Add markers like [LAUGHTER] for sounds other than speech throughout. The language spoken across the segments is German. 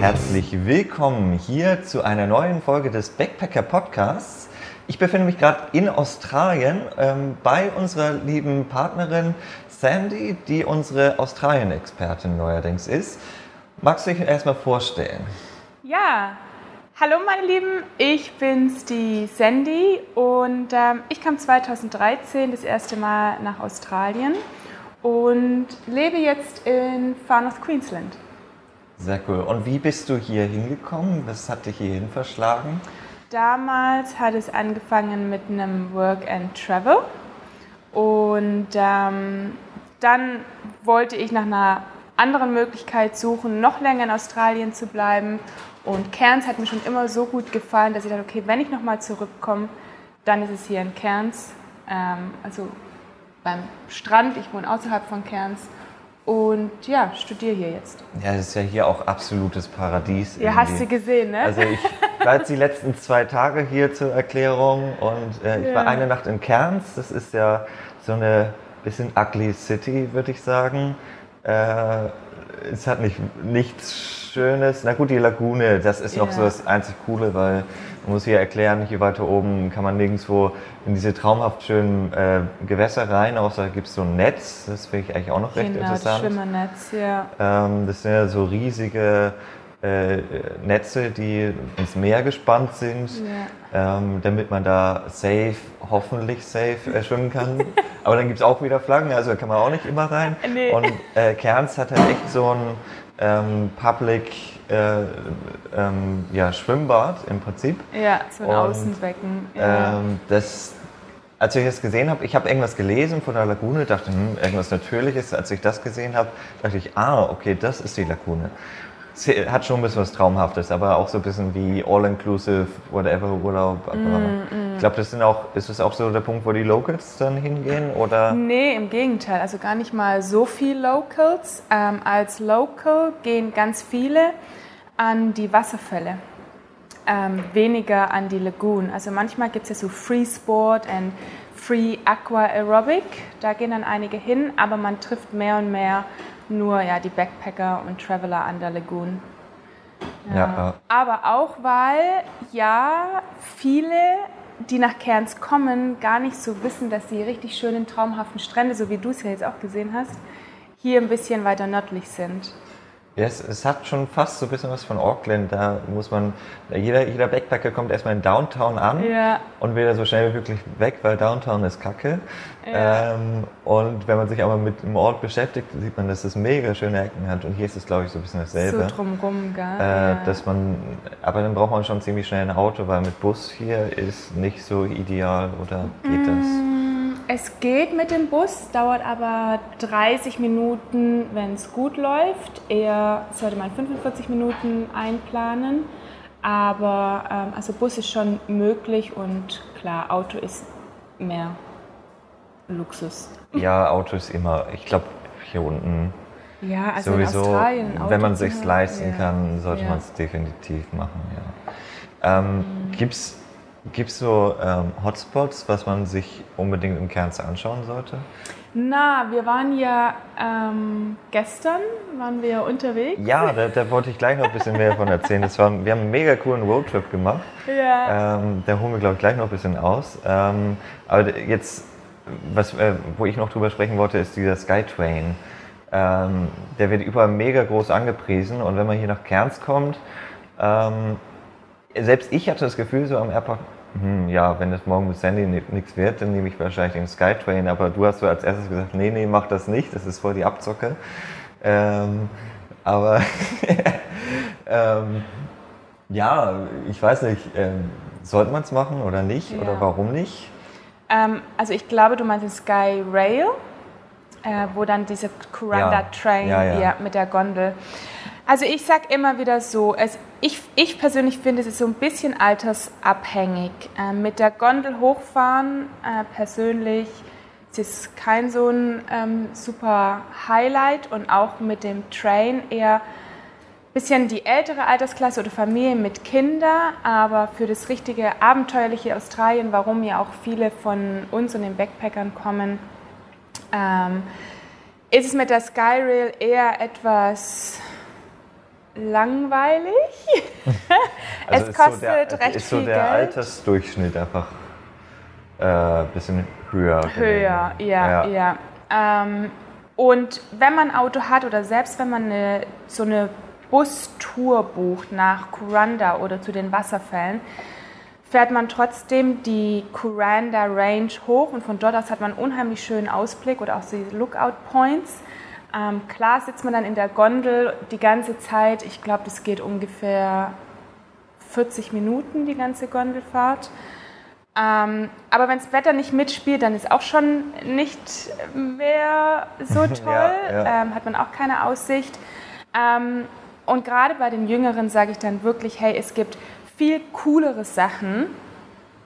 herzlich willkommen hier zu einer neuen Folge des Backpacker Podcasts. Ich befinde mich gerade in Australien ähm, bei unserer lieben Partnerin Sandy, die unsere Australien-Expertin neuerdings ist. Magst du dich erstmal vorstellen? Ja, hallo meine Lieben, ich bin's, die Sandy und ähm, ich kam 2013 das erste Mal nach Australien und lebe jetzt in Far North Queensland. Sehr cool. Und wie bist du hier hingekommen? Was hat dich hierhin verschlagen? Damals hat es angefangen mit einem Work and Travel und ähm, dann wollte ich nach einer anderen Möglichkeit suchen, noch länger in Australien zu bleiben. Und Cairns hat mir schon immer so gut gefallen, dass ich dachte, okay, wenn ich nochmal zurückkomme, dann ist es hier in Cairns, ähm, also beim Strand. Ich wohne außerhalb von Cairns und ja, studiere hier jetzt. Ja, das ist ja hier auch absolutes Paradies. Ja, hast du gesehen, ne? Also ich war jetzt die [LAUGHS] letzten zwei Tage hier zur Erklärung und äh, ich ja. war eine Nacht in Cairns. Das ist ja so eine bisschen ugly City, würde ich sagen. Äh, es hat nicht, nichts Schönes. Na gut, die Lagune, das ist noch ja. so das einzig Coole, weil man muss hier erklären, hier weiter oben kann man nirgendwo in diese traumhaft schönen äh, Gewässer rein, außer gibt es so ein Netz. Das finde ich eigentlich auch noch recht genau, interessant. Das Schwimmernetz, ja. Ähm, das sind ja so riesige äh, Netze, die ins Meer gespannt sind, ja. ähm, damit man da safe, hoffentlich safe äh, schwimmen kann. Aber dann gibt es auch wieder Flaggen, also da kann man auch nicht immer rein. [LAUGHS] Nee. Und äh, Cairns hat halt echt so ein ähm, Public äh, ähm, ja, Schwimmbad im Prinzip. Ja, so ein Und, Außenbecken. Ja. Ähm, das, als ich das gesehen habe, ich habe irgendwas gelesen von der Lagune, dachte, hm, irgendwas Natürliches. Als ich das gesehen habe, dachte ich, ah, okay, das ist die Lagune hat schon ein bisschen was Traumhaftes, aber auch so ein bisschen wie All-Inclusive, whatever Urlaub. Mm, mm. Ich glaube, das sind auch, ist das auch so der Punkt, wo die Locals dann hingehen? Oder? Nee, im Gegenteil. Also gar nicht mal so viel Locals. Ähm, als Local gehen ganz viele an die Wasserfälle. Ähm, weniger an die Lagoon. Also manchmal gibt es ja so Free Sport und Free Aqua Aerobic. Da gehen dann einige hin, aber man trifft mehr und mehr nur ja, die Backpacker und Traveler an der Lagoon. Ja. ja. Aber auch weil ja viele, die nach Cairns kommen, gar nicht so wissen, dass die richtig schönen, traumhaften Strände, so wie du es ja jetzt auch gesehen hast, hier ein bisschen weiter nördlich sind. Ja, es, es, hat schon fast so ein bisschen was von Auckland. Da muss man, jeder, jeder Backpacker kommt erstmal in Downtown an ja. und will da so schnell wie möglich weg, weil Downtown ist kacke. Ja. Ähm, und wenn man sich aber mit dem Ort beschäftigt, sieht man, dass es mega schöne Ecken hat. Und hier ist es, glaube ich, so ein bisschen dasselbe. So drumrum, gell? Äh, ja. dass man, aber dann braucht man schon ziemlich schnell ein Auto, weil mit Bus hier ist nicht so ideal oder geht mm. das? Es geht mit dem Bus, dauert aber 30 Minuten, wenn es gut läuft. Eher sollte man 45 Minuten einplanen. Aber ähm, also Bus ist schon möglich und klar, Auto ist mehr Luxus. Ja, Auto ist immer, ich glaube, hier unten ja, also sowieso, wenn man es sich leisten ja. kann, sollte ja. man es definitiv machen. Ja. Ähm, mhm. Gibt es Gibt es so ähm, Hotspots, was man sich unbedingt im Kern anschauen sollte? Na, wir waren ja ähm, gestern waren wir unterwegs. Ja, da, da, wollte ich gleich noch ein bisschen mehr davon erzählen. Das war, wir haben einen mega coolen Roadtrip gemacht. Ja. Ähm, da holen wir, glaube ich, gleich noch ein bisschen aus. Ähm, aber jetzt, was, äh, wo ich noch drüber sprechen wollte, ist dieser Skytrain. Ähm, der wird überall mega groß angepriesen und wenn man hier nach Kerns kommt, ähm, selbst ich hatte das Gefühl so am Airport, hm, ja, wenn es morgen mit Sandy nichts wird, dann nehme ich wahrscheinlich den Skytrain. Aber du hast so als erstes gesagt, nee, nee, mach das nicht, das ist voll die Abzocke. Ähm, aber [LAUGHS] ähm, ja, ich weiß nicht, ähm, sollte man es machen oder nicht? Ja. Oder warum nicht? Ähm, also ich glaube, du meinst den Sky Rail, äh, wo dann diese Kuranda ja. Train ja. mit der Gondel. Also ich sage immer wieder so, es, ich, ich persönlich finde, es ist so ein bisschen altersabhängig. Äh, mit der Gondel hochfahren äh, persönlich es ist kein so ein ähm, super Highlight und auch mit dem Train eher ein bisschen die ältere Altersklasse oder Familie mit Kindern, aber für das richtige abenteuerliche Australien, warum ja auch viele von uns und den Backpackern kommen, ähm, ist es mit der Skyrail eher etwas langweilig. [LAUGHS] Also es ist so kostet der, recht ist so viel der Geld. Altersdurchschnitt einfach ein äh, bisschen höher. Höher, gelegen. ja, ja. Ähm, und wenn man ein Auto hat oder selbst wenn man eine, so eine Bustour bucht nach Kuranda oder zu den Wasserfällen, fährt man trotzdem die Kuranda Range hoch und von dort aus hat man einen unheimlich schönen Ausblick oder auch die Lookout Points. Ähm, klar sitzt man dann in der Gondel die ganze Zeit. Ich glaube, das geht ungefähr 40 Minuten, die ganze Gondelfahrt. Ähm, aber wenn das Wetter nicht mitspielt, dann ist auch schon nicht mehr so [LAUGHS] toll. Ja, ja. Ähm, hat man auch keine Aussicht. Ähm, und gerade bei den Jüngeren sage ich dann wirklich, hey, es gibt viel coolere Sachen,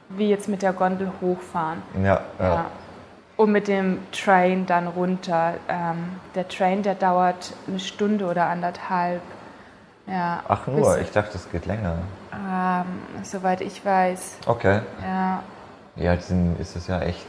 wie jetzt mit der Gondel hochfahren. Ja, ja. Ja. Und mit dem Train dann runter. Ähm, der Train, der dauert eine Stunde oder anderthalb. Ja, Ach nur, ich dachte, es geht länger. ähm, soweit ich weiß. Okay. Ja. Ja, dann ist es ja echt.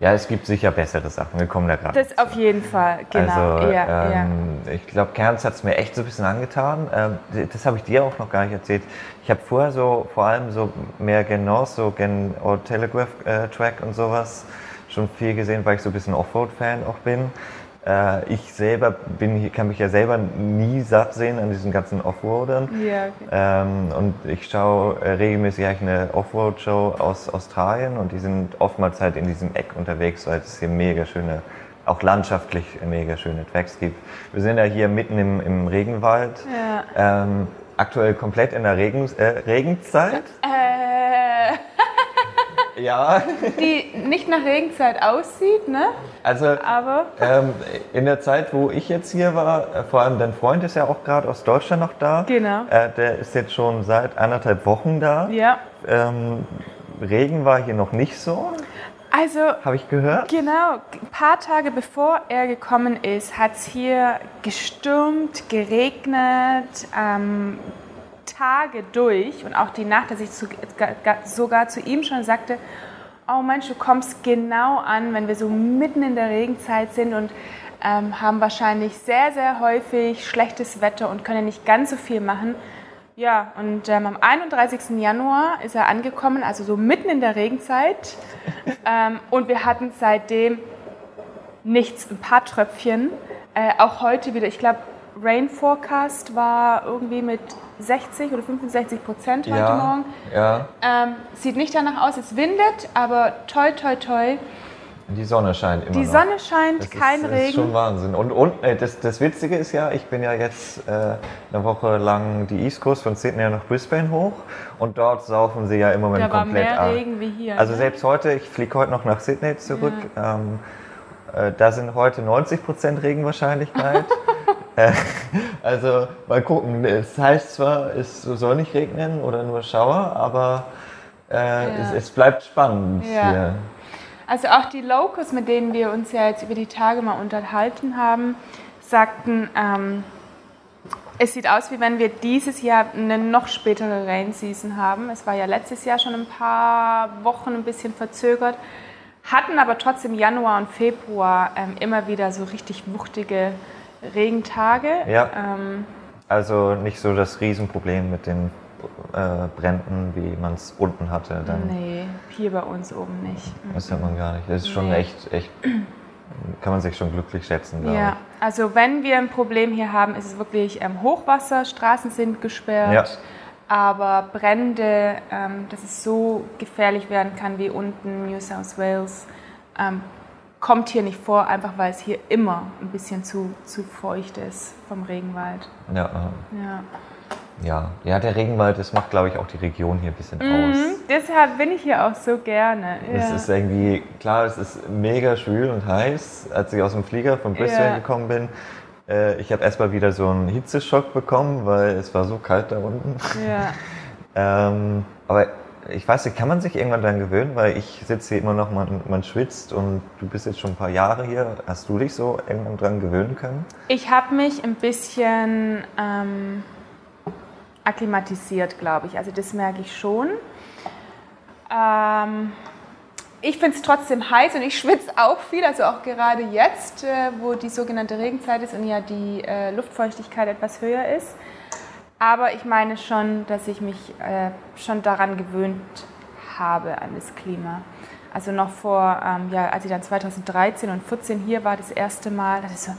Ja, es gibt sicher bessere Sachen. Wir kommen da gerade. Das auf jeden Fall, genau. Also, ja, ja. ähm, ich glaube, Kerns hat es mir echt so ein bisschen angetan. Ähm, das habe ich dir auch noch gar nicht erzählt. Ich habe vorher so, vor allem so mehr gen North, so gen Old Telegraph äh, Track und sowas schon viel gesehen, weil ich so ein bisschen Offroad-Fan auch bin. Äh, ich selber bin, hier- kann mich ja selber nie satt sehen an diesen ganzen Offroadern. Ja, okay. Ähm, und ich schaue äh, regelmäßig eigentlich eine Offroad-Show aus Australien und die sind oftmals halt in diesem Eck unterwegs, weil es hier mega schöne, auch landschaftlich mega schöne Tracks gibt. Wir sind ja hier mitten im, im Regenwald, Ja. ähm, aktuell komplett in der Regen, äh, Regenzeit. Äh, Ja, die nicht nach Regenzeit aussieht, ne? also Aber ähm, in der Zeit, wo ich jetzt hier war, äh, vor allem dein Freund ist ja auch gerade aus Deutschland noch da. Genau. Äh, der ist jetzt schon seit anderthalb Wochen da. ja. Ähm, Regen war hier noch nicht so, Also habe ich gehört. Genau, ein paar Tage bevor er gekommen ist, hat es hier gestürmt, geregnet, ähm, Tage durch und auch die Nacht, dass ich zu, ga- ga- sogar zu ihm schon sagte, oh Mensch, du kommst genau an, wenn wir so mitten in der Regenzeit sind und ähm, haben wahrscheinlich sehr, sehr häufig schlechtes Wetter und können nicht ganz so viel machen. Ja, und ähm, am 31. Januar ist er angekommen, also so mitten in der Regenzeit. [LAUGHS] ähm, und wir hatten seitdem nichts, ein paar Tröpfchen. Äh, auch heute wieder, ich glaube, Rain Forecast war irgendwie mit 60 oder 65 Prozent heute ja, Morgen. ja, Ähm, sieht nicht danach aus, es windet, aber toi, toi, toi. die Sonne scheint immer Die noch. Sonne scheint, das kein ist, Regen. ist schon Wahnsinn. Und, und äh, das, das Witzige ist ja, ich bin ja jetzt äh, eine Woche lang die East Coast von Sydney nach Brisbane hoch und dort saufen sie ja im Moment da war komplett mehr ab. Regen wie hier. Also ne? selbst heute, ich fliege heute noch nach Sydney zurück. Ähm, äh, da sind heute 90% Regenwahrscheinlichkeit. [LAUGHS] Äh, [LAUGHS] also mal gucken. Es heißt zwar, es soll nicht regnen oder nur Schauer, aber äh, es, es bleibt spannend Ja. hier. Also auch die Locals, mit denen wir uns ja jetzt über die Tage mal unterhalten haben, sagten, ähm, es sieht aus, wie wenn wir dieses Jahr eine noch spätere Rain Season haben. Es war ja letztes Jahr schon ein paar Wochen ein bisschen verzögert, hatten aber trotzdem Januar und Februar ähm, immer wieder so richtig wuchtige Regentage. Ja. Ähm, Also nicht so das Riesenproblem mit den äh, Bränden, wie man es unten hatte. Dann, nee, hier bei uns oben nicht. Das hat man gar nicht. Das ist schon Nee. echt, echt, kann man sich schon glücklich schätzen, Ja, also wenn wir ein Problem hier haben, ist es wirklich ähm, Hochwasser, Straßen sind gesperrt, Ja. aber Brände, ähm, dass es so gefährlich werden kann wie unten New South Wales, ähm, kommt hier nicht vor, einfach weil es hier immer ein bisschen zu, zu feucht ist vom Regenwald. Ja, Ja. ja. ja, der Regenwald, das macht, glaube ich, auch die Region hier ein bisschen aus. Mhm, deshalb bin ich hier auch so gerne. Es Ja. ist irgendwie, klar, es ist mega schwül und heiß. Als ich aus dem Flieger von Brisbane Ja. gekommen bin, äh, ich habe erstmal wieder so einen Hitzeschock bekommen, weil es war so kalt da unten. ja. [LAUGHS] Ähm, aber ich weiß nicht, kann man sich irgendwann daran gewöhnen? Weil ich sitze hier immer noch, man, man schwitzt und du bist jetzt schon ein paar Jahre hier. Hast du dich so irgendwann dran gewöhnen können? Ich habe mich ein bisschen ähm, akklimatisiert, glaube ich. Also das merke ich schon. Ähm, ich finde es trotzdem heiß und ich schwitze auch viel, also auch gerade jetzt, äh, wo die sogenannte Regenzeit ist und ja die äh, Luftfeuchtigkeit etwas höher ist. Aber ich meine schon, dass ich mich äh, schon daran gewöhnt habe an das Klima. Also noch vor, ähm, ja, als ich dann 2013 und 2014 hier war, das erste Mal, das, so,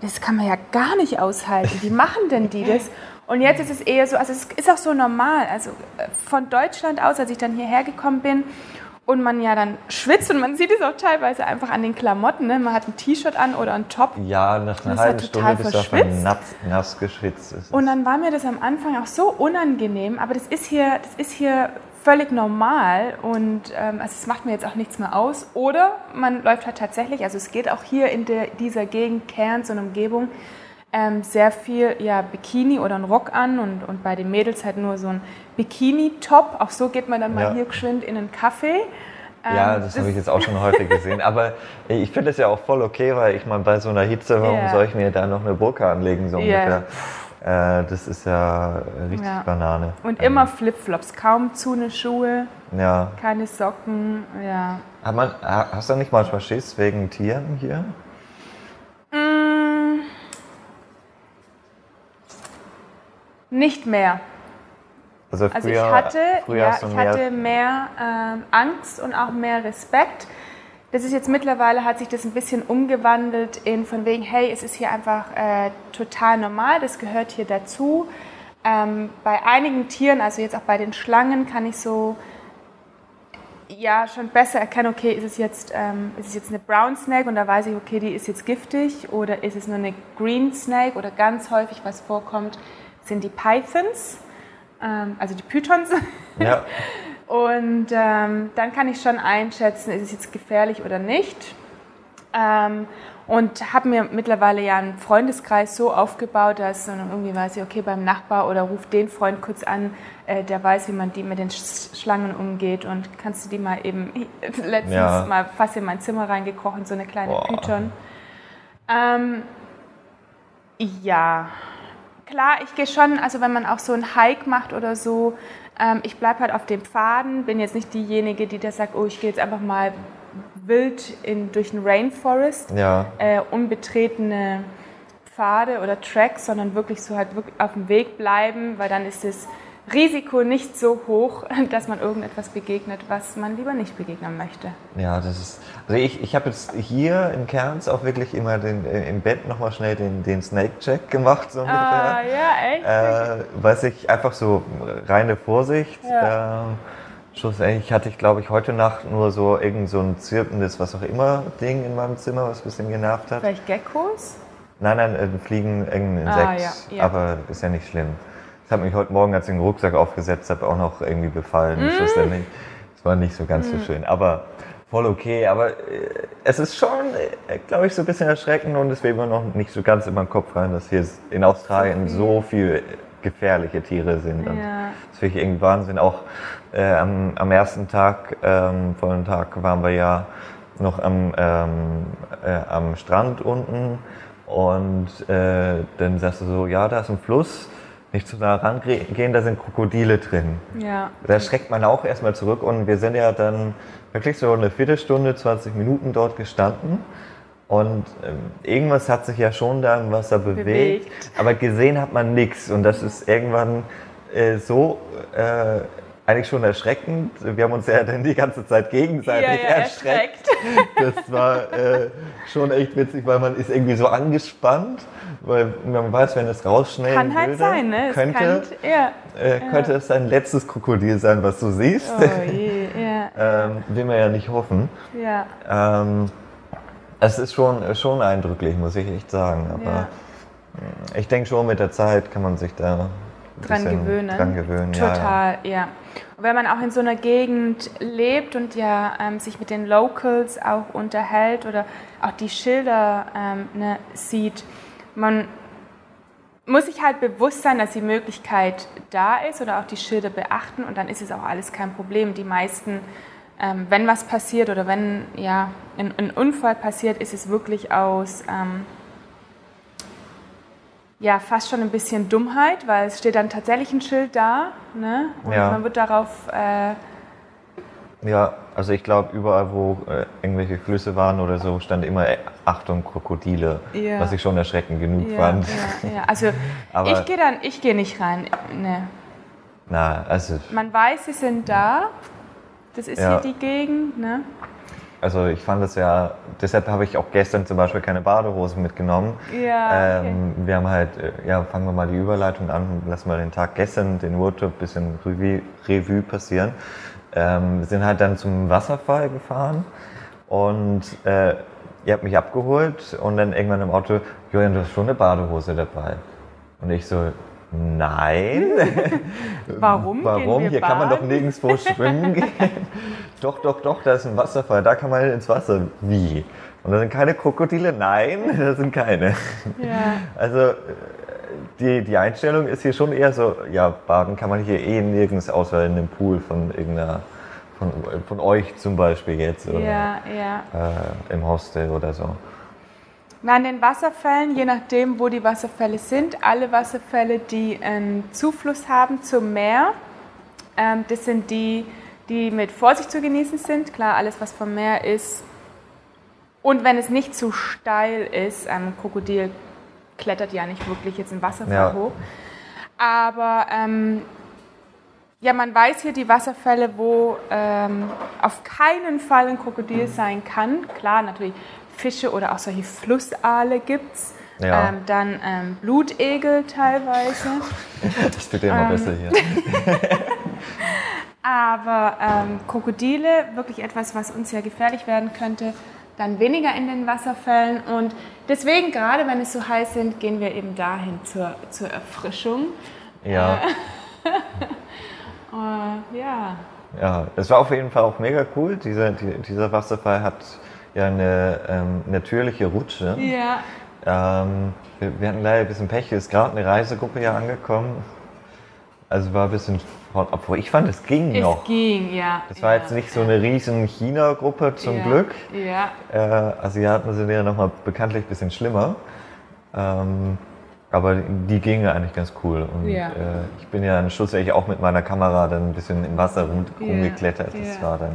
das kann man ja gar nicht aushalten. Wie machen denn die das? Und jetzt ist es eher so, also es ist auch so normal. Also äh, von Deutschland aus, als ich dann hierher gekommen bin und man ja dann schwitzt und man sieht es auch teilweise einfach an den Klamotten. Ne? Man hat ein T-Shirt an oder ein Top. Ja, nach einer halben Stunde bist du auch nass, nass geschwitzt. Und dann war mir das am Anfang auch so unangenehm, aber das ist hier, das ist hier völlig normal und ähm, also es macht mir jetzt auch nichts mehr aus. Oder man läuft halt tatsächlich, also es geht auch hier in der, dieser Gegend, Cairns und Umgebung, ähm, sehr viel ja, Bikini oder ein Rock an und, und bei den Mädels halt nur so ein Bikini-Top. Auch so geht man dann mal ja. hier geschwind in einen Kaffee. Ähm, ja, das, das habe ich jetzt auch schon häufig gesehen. Aber ich finde das ja auch voll okay, weil ich meine, bei so einer Hitze, warum yeah. soll ich mir da noch eine Burka anlegen, so yeah. Äh, das ist ja richtig ja. Banane. Und ähm. immer Flipflops, kaum zu eine Schuhe, ja. keine Socken, ja. Hat man, hast du nicht manchmal Schiss wegen Tieren hier? Mm, nicht mehr. Also, früher, also ich hatte, ja, ich mehr hatte mehr ähm, Angst und auch mehr Respekt. Das ist jetzt mittlerweile, hat sich das ein bisschen umgewandelt in von wegen, hey, es ist hier einfach äh, total normal, das gehört hier dazu. Ähm, bei einigen Tieren, also jetzt auch bei den Schlangen, kann ich so ja schon besser erkennen, okay, ist es jetzt, ähm, ist es jetzt eine Brown Snake und da weiß ich, okay, die ist jetzt giftig oder ist es nur eine Green Snake oder ganz häufig, was vorkommt, sind die Pythons ähm, also die Pythons. Ja. [LAUGHS] Und ähm, dann kann ich schon einschätzen, ist es jetzt gefährlich oder nicht. Ähm, und habe mir mittlerweile ja einen Freundeskreis so aufgebaut, dass dann irgendwie weiß ich, okay, beim Nachbar oder ruft den Freund kurz an, äh, der weiß, wie man die mit den Schlangen umgeht und kannst du die mal eben, [LAUGHS] letztens ja. mal fast in mein Zimmer reingekrochen, so eine kleine Boah. Python. Ähm, ja, klar, ich gehe schon, also wenn man auch so einen Hike macht oder so, ähm, ich bleibe halt auf dem Pfaden, bin jetzt nicht diejenige, die da sagt, oh, ich gehe jetzt einfach mal wild in, durch den Rainforest, ja. äh, unbetretene Pfade oder Tracks, sondern wirklich so halt wirklich auf dem Weg bleiben, weil dann ist es Risiko nicht so hoch, [LAUGHS] dass man irgendetwas begegnet, was man lieber nicht begegnen möchte. Ja, das ist. Also ich, ich habe jetzt hier in Kerns auch wirklich immer den, äh, im Bett nochmal schnell den, den Snake-Check gemacht, so ungefähr. Ah, ja, echt? Äh, weiß ich, einfach so reine Vorsicht. Ja. Ähm, schlussendlich hatte ich, glaube ich, heute Nacht nur so irgend so ein zirpendes, was auch immer, Ding in meinem Zimmer, was ein bisschen genervt hat. Vielleicht Geckos? Nein, nein, äh, Fliegen, irgendein ah, Insekt. Ah, ja, ja. Aber ist ja nicht schlimm. Das hat mich heute Morgen, als ich den Rucksack aufgesetzt habe, auch noch irgendwie befallen. Mm. Das war nicht so ganz mm. so schön. Aber voll okay. Aber äh, es ist schon, äh, glaube ich, so ein bisschen erschreckend und es will immer noch nicht so ganz in meinen Kopf rein, dass hier in Australien so viel gefährliche Tiere sind. Ja. Das finde ich irgendwie Wahnsinn. Auch äh, am, am, ersten Tag, ähm, vollen Tag, waren wir ja noch am, ähm, äh, am Strand unten und äh, dann sagst du so, ja, da ist ein Fluss nicht zu nah rangehen, da sind Krokodile drin. Ja. Da schreckt man auch erstmal zurück und wir sind ja dann wirklich so eine Viertelstunde, 20 Minuten dort gestanden. Und ähm, irgendwas hat sich ja schon da im Wasser bewegt, bewegt. aber gesehen hat man nichts. Und das ist irgendwann äh, so äh, eigentlich schon erschreckend. Wir haben uns ja dann die ganze Zeit gegenseitig ja, ja, erschreckt. erschreckt. Das war äh, schon echt witzig, weil man ist irgendwie so angespannt weil man weiß, wenn es rausschnellen Kann halt würde, sein, ne? Es könnte, kann, ja, äh, könnte es ein letztes Krokodil sein, was du siehst. Oh je, ja. [LAUGHS] ähm, will man ja nicht hoffen. Ja. Ähm, es ist schon, schon eindrücklich, muss ich echt sagen. Aber ja. ich denke schon, mit der Zeit kann man sich da dran gewöhnen. Dran gewöhnen. Total, ja. ja. Wenn man auch in so einer Gegend lebt und ja ähm, sich mit den Locals auch unterhält oder auch die Schilder ähm, ne, sieht, man muss sich halt bewusst sein, dass die Möglichkeit da ist oder auch die Schilder beachten und dann ist es auch alles kein Problem. Die meisten, ähm, wenn was passiert oder wenn ja, ein, ein, Unfall passiert, ist es wirklich aus ähm, ja, fast schon ein bisschen Dummheit, weil es steht dann tatsächlich ein Schild da ne? und ja. man wird darauf äh, Ja, also ich glaube, überall, wo äh, irgendwelche Flüsse waren oder so, stand immer äh, Achtung, Krokodile, ja. was ich schon erschreckend genug ja, fand. Ja. Also [LAUGHS] Aber ich gehe dann, ich gehe nicht rein. Nee. Na, also. Man weiß, sie sind da. Das ist hier die Gegend, ne? Also ich fand es ja, deshalb habe ich auch gestern zum Beispiel keine Badehose mitgenommen. Ja. Okay. Ähm, wir haben halt, äh, ja, fangen wir mal die Überleitung an, lassen wir den Tag gestern, den Workshop, ein bisschen Revue, Revue passieren. Ähm, wir sind halt dann zum Wasserfall gefahren und äh, ihr habt mich abgeholt und dann irgendwann im Auto, Julian, du hast schon eine Badehose dabei. Und ich so, nein. [LAUGHS] Warum? Warum? Hier baden? kann man doch nirgendwo [LAUGHS] schwimmen gehen. doch, doch, doch, da ist ein Wasserfall, da kann man ins Wasser. Wie? Und da sind keine Krokodile? Nein, [LAUGHS] da sind keine. Ja. Also die, die Einstellung ist hier schon eher so, ja, baden kann man hier eh nirgends außer in einem Pool von irgendeiner, von, von euch zum Beispiel jetzt. Oder, ja, ja. Äh, Im Hostel oder so. An den Wasserfällen, je nachdem, wo die Wasserfälle sind, alle Wasserfälle, die einen Zufluss haben zum Meer, ähm, das sind die, die mit Vorsicht zu genießen sind. Klar, alles, was vom Meer ist. Und wenn es nicht zu steil ist, ein Krokodil klettert ja nicht wirklich jetzt im Wasserfall ja. hoch. Aber ähm, ja, man weiß hier die Wasserfälle, wo ähm, auf keinen Fall ein Krokodil sein kann. Klar, natürlich Fische oder auch solche Flussaale gibt es. Ja. Ähm, dann ähm, Blutegel teilweise. [LAUGHS] Das wird ja immer ähm, besser hier. [LAUGHS] Aber ähm, Krokodile, wirklich etwas, was uns ja gefährlich werden könnte, dann weniger in den Wasserfällen. Und deswegen, gerade wenn es so heiß sind, gehen wir eben dahin zur, zur Erfrischung. Ja. uh, [LAUGHS] ja. Ja, es war auf jeden Fall auch mega cool. Dieser, die, dieser Wasserfall hat ja eine ähm, natürliche Rutsche. Ja. Ähm, wir, wir, hatten leider ein bisschen Pech, es ist gerade eine Reisegruppe hier angekommen. Also war ein bisschen obwohl ich fand, es ging es noch. Es ging, ja. Es war ja, jetzt nicht so eine riesen China-Gruppe zum ja, Glück. Ja. Äh, Asiaten sind ja nochmal bekanntlich ein bisschen schlimmer. Ähm, aber die gingen eigentlich ganz cool. Und ja. äh, ich bin ja schlussendlich auch mit meiner Kamera dann ein bisschen im Wasser rum, rumgeklettert. Das war dann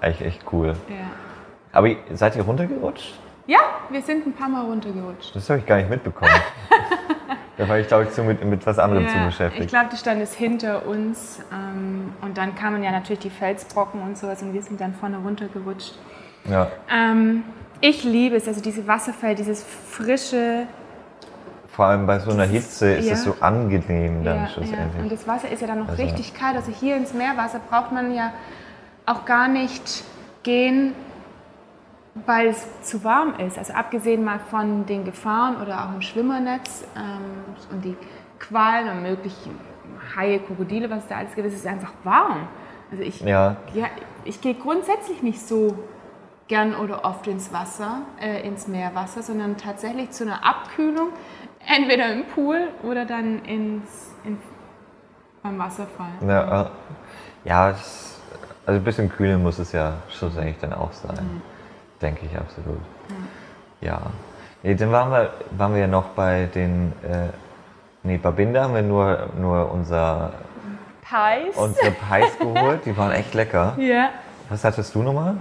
eigentlich echt cool. Aber seid ihr runtergerutscht? Ja, wir sind ein paar Mal runtergerutscht. Das habe ich gar nicht mitbekommen. [LAUGHS] Da war ich, glaube ich, so mit, mit was anderem ja, zu beschäftigt. Ich glaube, die stand ist hinter uns. Ähm, und dann kamen ja natürlich die Felsbrocken und sowas und wir sind dann vorne runtergerutscht. Ja. Ähm, ich liebe es, also diese Wasserfälle, dieses frische. Vor allem bei so einer Hitze ist ja. es so angenehm dann ja, schlussendlich. Ja. Und das Wasser ist ja dann noch also. richtig kalt. Also hier ins Meerwasser braucht man ja auch gar nicht gehen, weil es zu warm ist. Also abgesehen mal von den Gefahren oder auch im Schwimmernetz ähm, und die Qualen und möglichen Haie, Krokodile, was da alles gibt, es ist einfach warm. Also ich, ja. Ja, ich gehe grundsätzlich nicht so gern oder oft ins Wasser, äh, ins Meerwasser, sondern tatsächlich zu einer Abkühlung, entweder im Pool oder dann ins, in, beim Wasserfall. Ja, äh, ja also ein bisschen kühlen muss es ja schlussendlich dann auch sein. Mhm. Denke ich absolut. Ja. ja. Nee, dann waren wir, waren wir ja noch bei den, äh, nee, bei Binder haben wir nur, nur unser Pies. unsere Pies [LAUGHS] geholt. Die waren echt lecker. Ja. Was hattest du nochmal?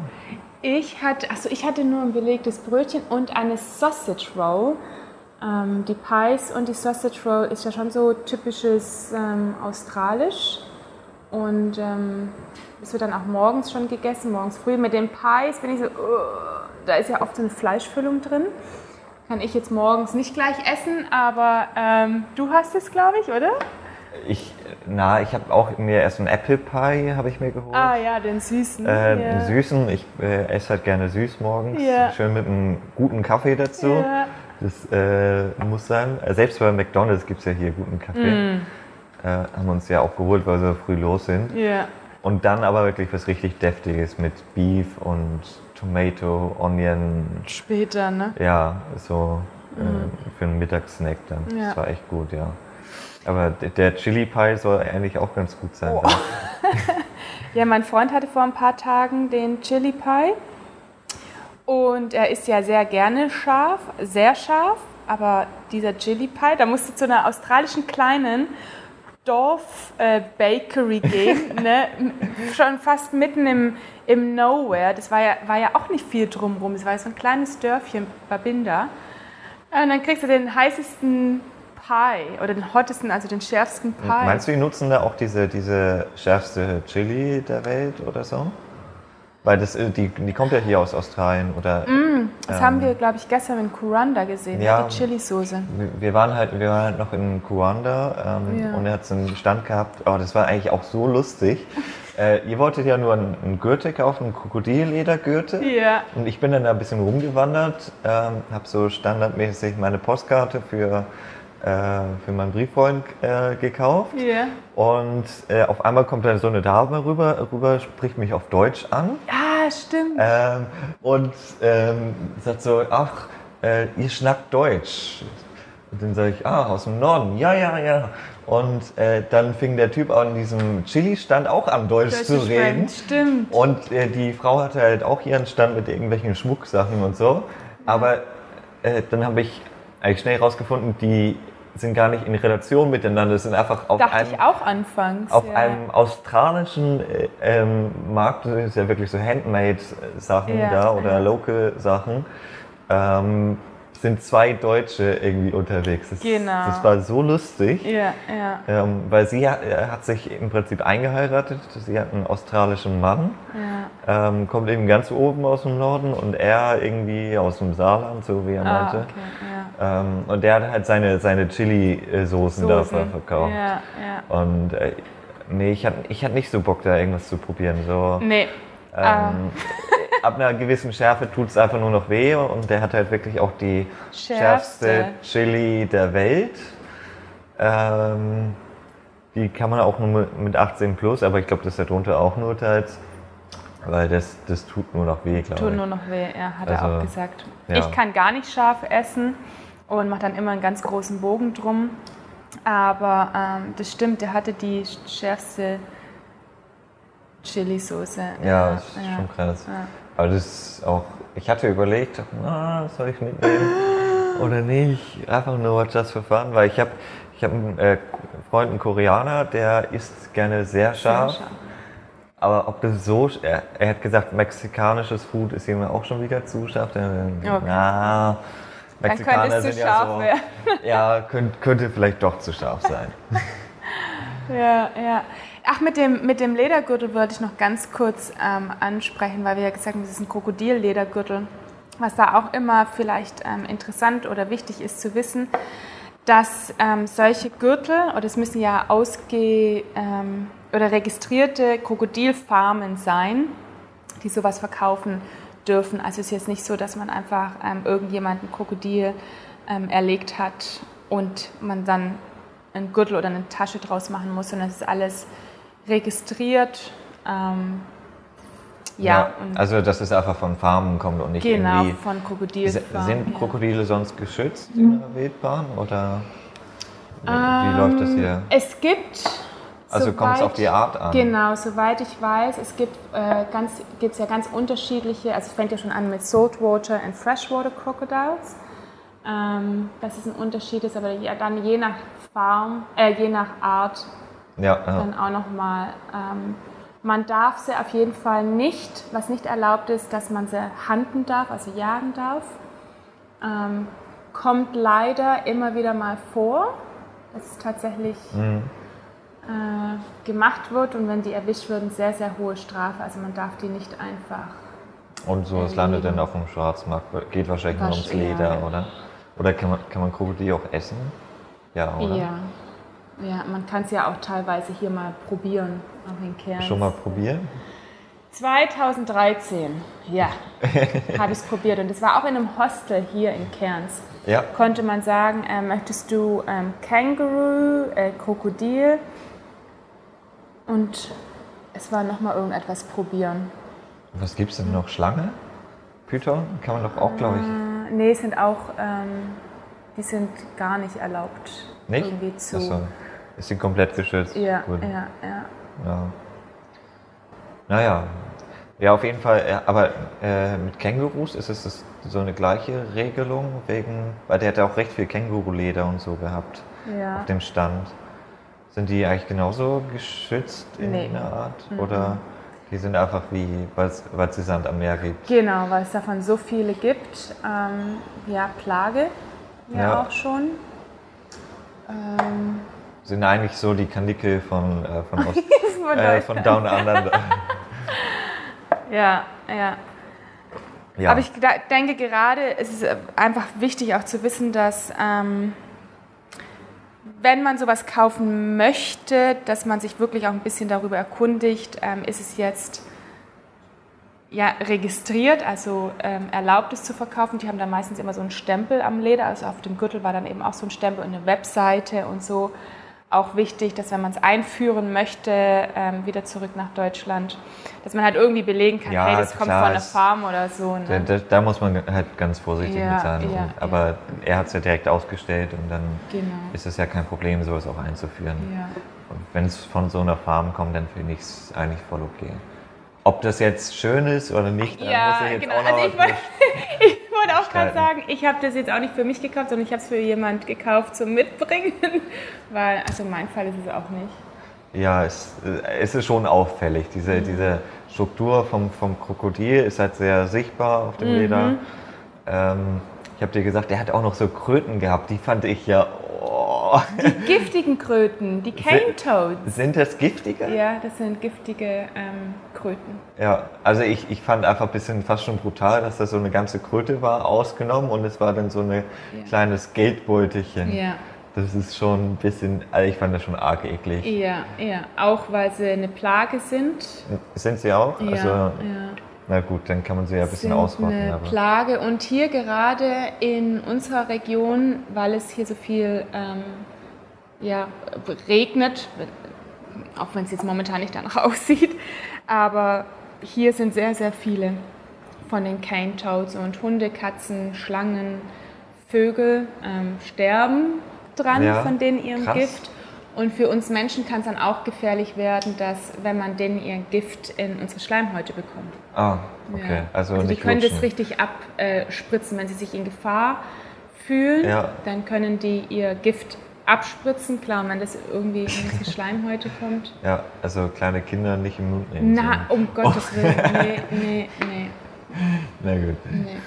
Ich hatte, also ich hatte nur ein belegtes Brötchen und eine Sausage Roll. Ähm, die Pies und die Sausage Roll ist ja schon so typisches ähm, australisch. Und ähm, das wird dann auch morgens schon gegessen, morgens früh. Mit den Pies bin ich so, uh, da ist ja oft so eine Fleischfüllung drin. Kann ich jetzt morgens nicht gleich essen, aber ähm, du hast es, glaube ich, oder? Ich, na, ich habe auch mir erst einen Apple Pie habe ich mir geholt. Ah ja, den süßen. Äh, ja. Den süßen. Ich äh, esse halt gerne süß morgens. Ja. Schön mit einem guten Kaffee dazu. Ja. Das äh, muss sein. Äh, selbst bei McDonald's gibt es ja hier guten Kaffee. Mm. Äh, haben uns ja auch geholt, weil wir so früh los sind. Ja. Und dann aber wirklich was richtig Deftiges mit Beef und Tomato, Onion. Später, ne? Ja, so äh, mhm. für einen Mittagssnack dann. Ja. Das war echt gut, ja. Aber der Chili Pie soll eigentlich auch ganz gut sein. Oh. [LAUGHS] ja, mein Freund hatte vor ein paar Tagen den Chili Pie. Und er isst ja sehr gerne scharf, sehr scharf. Aber dieser Chili Pie, da musste zu einer australischen Kleinen Dorf-Bakery äh, gehen, [LAUGHS] ne? schon fast mitten im, im Nowhere. Das war ja, war ja auch nicht viel drumherum. Es war ja so ein kleines Dörfchen, Babinda. Und dann kriegst du den heißesten Pie oder den hottesten, also den schärfsten Pie. Meinst du, die nutzen da auch diese, diese schärfste Chili der Welt oder so? Weil das, äh, die, die kommt ja hier aus Australien oder. Mm, das ähm, haben wir, glaube ich, gestern in Kuranda gesehen, ja, die Chili-Soße. Wir waren halt, wir waren halt noch in Kuranda ähm, ja. und er hat so einen Stand gehabt. Oh, das war eigentlich auch so lustig. [LAUGHS] äh, ihr wolltet ja nur einen, einen Gürtel kaufen, einen Krokodilledergürtel. Ja. Und ich bin dann da ein bisschen rumgewandert, ähm, habe so standardmäßig meine Postkarte für für meinen Brieffreund äh, gekauft. Yeah. Und äh, auf einmal kommt dann so eine Dame rüber, rüber spricht mich auf Deutsch an. Ja, stimmt. Ähm, und ähm, sagt so, ach, äh, ihr schnackt Deutsch. Und dann sage ich, ah, aus dem Norden. Ja, ja, ja. Und äh, dann fing der Typ an diesem Chili-Stand auch an Deutsch, zu reden. Stimmt. Und äh, die Frau hatte halt auch ihren Stand mit irgendwelchen Schmucksachen und so. Aber äh, dann habe ich eigentlich schnell herausgefunden, die sind gar nicht in Relation miteinander, sind einfach auf Dachte einem, ich auch anfangs, auf ja. einem australischen äh, ähm, Markt, das ist ja wirklich so Handmade-Sachen ja, da oder. Local-Sachen. Ähm, sind zwei Deutsche irgendwie unterwegs. Das, genau. das war so lustig, ja, ja. Ähm, weil sie hat, hat, sich im Prinzip eingeheiratet. Sie hat einen australischen Mann, ja. ähm, kommt eben ganz oben aus dem Norden und er irgendwie aus dem Saarland, so wie er ah, meinte. Okay, ja. ähm, und der hat halt seine, seine Chili-Soßen da verkauft. Ja, ja. Und äh, nee, ich hatte ich nicht so Bock, da irgendwas zu probieren. So, nee. Ähm, ah [LAUGHS] ab einer gewissen Schärfe tut es einfach nur noch weh und der hat halt wirklich auch die schärfste, schärfste Chili der Welt. Ähm, die kann man auch nur mit 18 plus, aber ich glaube, das ist darunter auch nur teils. Weil das, das tut nur noch weh, glaube ich. Tut nur noch weh, ja, hat also, er auch gesagt. Ja. Ich kann gar nicht scharf essen und mache dann immer einen ganz großen Bogen drum. Aber ähm, das stimmt, der hatte die schärfste Chili-Soße. Ja, ja, das ist ja, schon krass. Aber das ist auch, ich hatte überlegt, na, soll ich mitnehmen oder nicht? Einfach nur just for fun, weil ich habe ich hab einen äh, Freund, einen Koreaner, der isst gerne sehr scharf. Sehr scharf. Aber ob das so, er, er, hat gesagt, mexikanisches Food ist ihm auch schon wieder zu scharf. Dann, okay. Na, Mexikaner sind ja so, werden. ja, könnte, könnte vielleicht doch zu scharf sein. [LAUGHS] ja, ja. Ach, mit dem, mit dem Ledergürtel wollte ich noch ganz kurz ähm, ansprechen, weil wir ja gesagt haben, das ist ein Krokodilledergürtel. Was da auch immer vielleicht ähm, interessant oder wichtig ist zu wissen, dass ähm, solche Gürtel, oder es müssen ja ausge- ähm, oder registrierte Krokodilfarmen sein, die sowas verkaufen dürfen. Also es ist jetzt nicht so, dass man einfach ähm, irgendjemanden Krokodil ähm, erlegt hat und man dann einen Gürtel oder eine Tasche draus machen muss, sondern es ist alles registriert. Ähm, ja, ja also dass es einfach von Farmen kommt und nicht genau, irgendwie... von Krokodilfarmen. Sind Krokodile ja. sonst geschützt in der Wildbahn oder wie, ähm, läuft das hier? Es gibt... Also kommt es auf die Art an? Genau, soweit ich weiß, es gibt äh, ganz, gibt's ja ganz unterschiedliche, also es fängt ja schon an mit Saltwater und Freshwater Crocodiles, ähm, dass es ein Unterschied ist, aber ja, dann je nach Farm, äh, je nach Art ja, ja. dann auch nochmal. Ähm, man darf sie auf jeden Fall nicht, was nicht erlaubt ist, dass man sie handen darf, also jagen darf. Ähm, kommt leider immer wieder mal vor, dass es tatsächlich mhm. äh, gemacht wird und wenn die erwischt werden, sehr, sehr hohe Strafe. Also man darf die nicht einfach. Und so, es landet dann auf dem Schwarzmarkt, geht wahrscheinlich nur ums Leder, ja. oder? Oder kann man, kann man Krokodil auch essen? Ja, oder? Ja, ja, man kann es ja auch teilweise hier mal probieren, auch in Cairns. Schon mal probieren? 2013, ja, [LAUGHS] habe ich es probiert. Und es war auch in einem Hostel hier in Cairns. Ja. Konnte man sagen, äh, möchtest du ähm, Känguru, äh, Krokodil und es war nochmal irgendetwas probieren. Was gibt es denn noch? Schlange? Python? Kann man doch auch, glaube ich. Äh, nee, sind auch, ähm, die sind gar nicht erlaubt. Nicht? Irgendwie zu. Achso. Ist sie komplett geschützt? Ja, Gut. ja, ja. ja. Naja, ja, auf jeden Fall. Aber äh, mit Kängurus ist es so eine gleiche Regelung, wegen, weil der hat ja auch recht viel Känguruleder und so gehabt ja. auf dem Stand. Sind die eigentlich genauso geschützt in nee. einer Art? Mhm. Oder die sind einfach wie, weil es Sand am Meer gibt? Genau, weil es davon so viele gibt. Ähm, ja, Plage ja, ja, auch schon. Ähm, sind eigentlich so die Kanickel von, äh, von, [LAUGHS] Ost, äh, von Down Under. [LAUGHS] ja, ja. Ja. Aber ich denke gerade, es ist einfach wichtig auch zu wissen, dass ähm, wenn man sowas kaufen möchte, dass man sich wirklich auch ein bisschen darüber erkundigt, ähm, ist es jetzt ja, registriert, also ähm, erlaubt es zu verkaufen. Die haben dann meistens immer so einen Stempel am Leder, also auf dem Gürtel war dann eben auch so ein Stempel und eine Webseite und so auch wichtig, dass wenn man es einführen möchte, ähm, wieder zurück nach Deutschland, dass man halt irgendwie belegen kann, ja, hey, das kommt von einer Farm oder so. Ne? Da, da, muss man halt ganz vorsichtig ja, mit sein. Ja, aber er hat es ja direkt ausgestellt und dann genau. ist es ja kein Problem, sowas auch einzuführen. Und wenn es von so einer Farm kommt, dann finde ich es eigentlich voll okay. Ob das jetzt schön ist oder nicht, ja, muss ich jetzt genau. auch noch also ich, wollte, [LAUGHS] ich wollte auch gerade sagen, ich habe das jetzt auch nicht für mich gekauft, sondern ich habe es für jemand gekauft zum Mitbringen, [LAUGHS] weil, also mein Fall ist es auch nicht. Ja, es, es ist schon auffällig. Diese, mhm. diese Struktur vom, vom Krokodil ist halt sehr sichtbar auf dem mhm. Leder. Ähm, ich habe dir gesagt, der hat auch noch so Kröten gehabt, die fand ich ja [LAUGHS] die giftigen Kröten, die Cane Toads. Sind das giftige? Ja, das sind giftige ähm, Kröten. Ja, also ich, ich fand einfach ein bisschen fast schon brutal, dass das so eine ganze Kröte war, ausgenommen und es war dann so ein ja. kleines Geldbeutelchen. Ja. Das ist schon ein bisschen, also ich fand das schon arg eklig. Ja, ja, auch weil sie eine Plage sind. Sind sie auch? Ja, also, ja. Na gut, dann kann man sie ja ein bisschen ausrotten. Eine aber. Plage und hier gerade in unserer Region, weil es hier so viel ähm, ja, regnet, auch wenn es jetzt momentan nicht danach [LAUGHS] aussieht, aber hier sind sehr, sehr viele von den Cane Toads und Hunde, Katzen, Schlangen, Vögel ähm, sterben dran ja, von denen ihrem krass. Gift. Und für uns Menschen kann es dann auch gefährlich werden, dass wenn man denen ihr Gift in unsere Schleimhäute bekommt. Ah, okay. Ja. Also, also die können lutschen. das richtig abspritzen. Wenn sie sich in Gefahr fühlen, ja. dann können die ihr Gift abspritzen. Klar, wenn das irgendwie in unsere [LAUGHS] Schleimhäute kommt. Ja, also kleine Kinder nicht im Mund nehmen. Na, um Gottes oh. Willen. [LAUGHS] Nee, nee, nee. Na gut. Nee.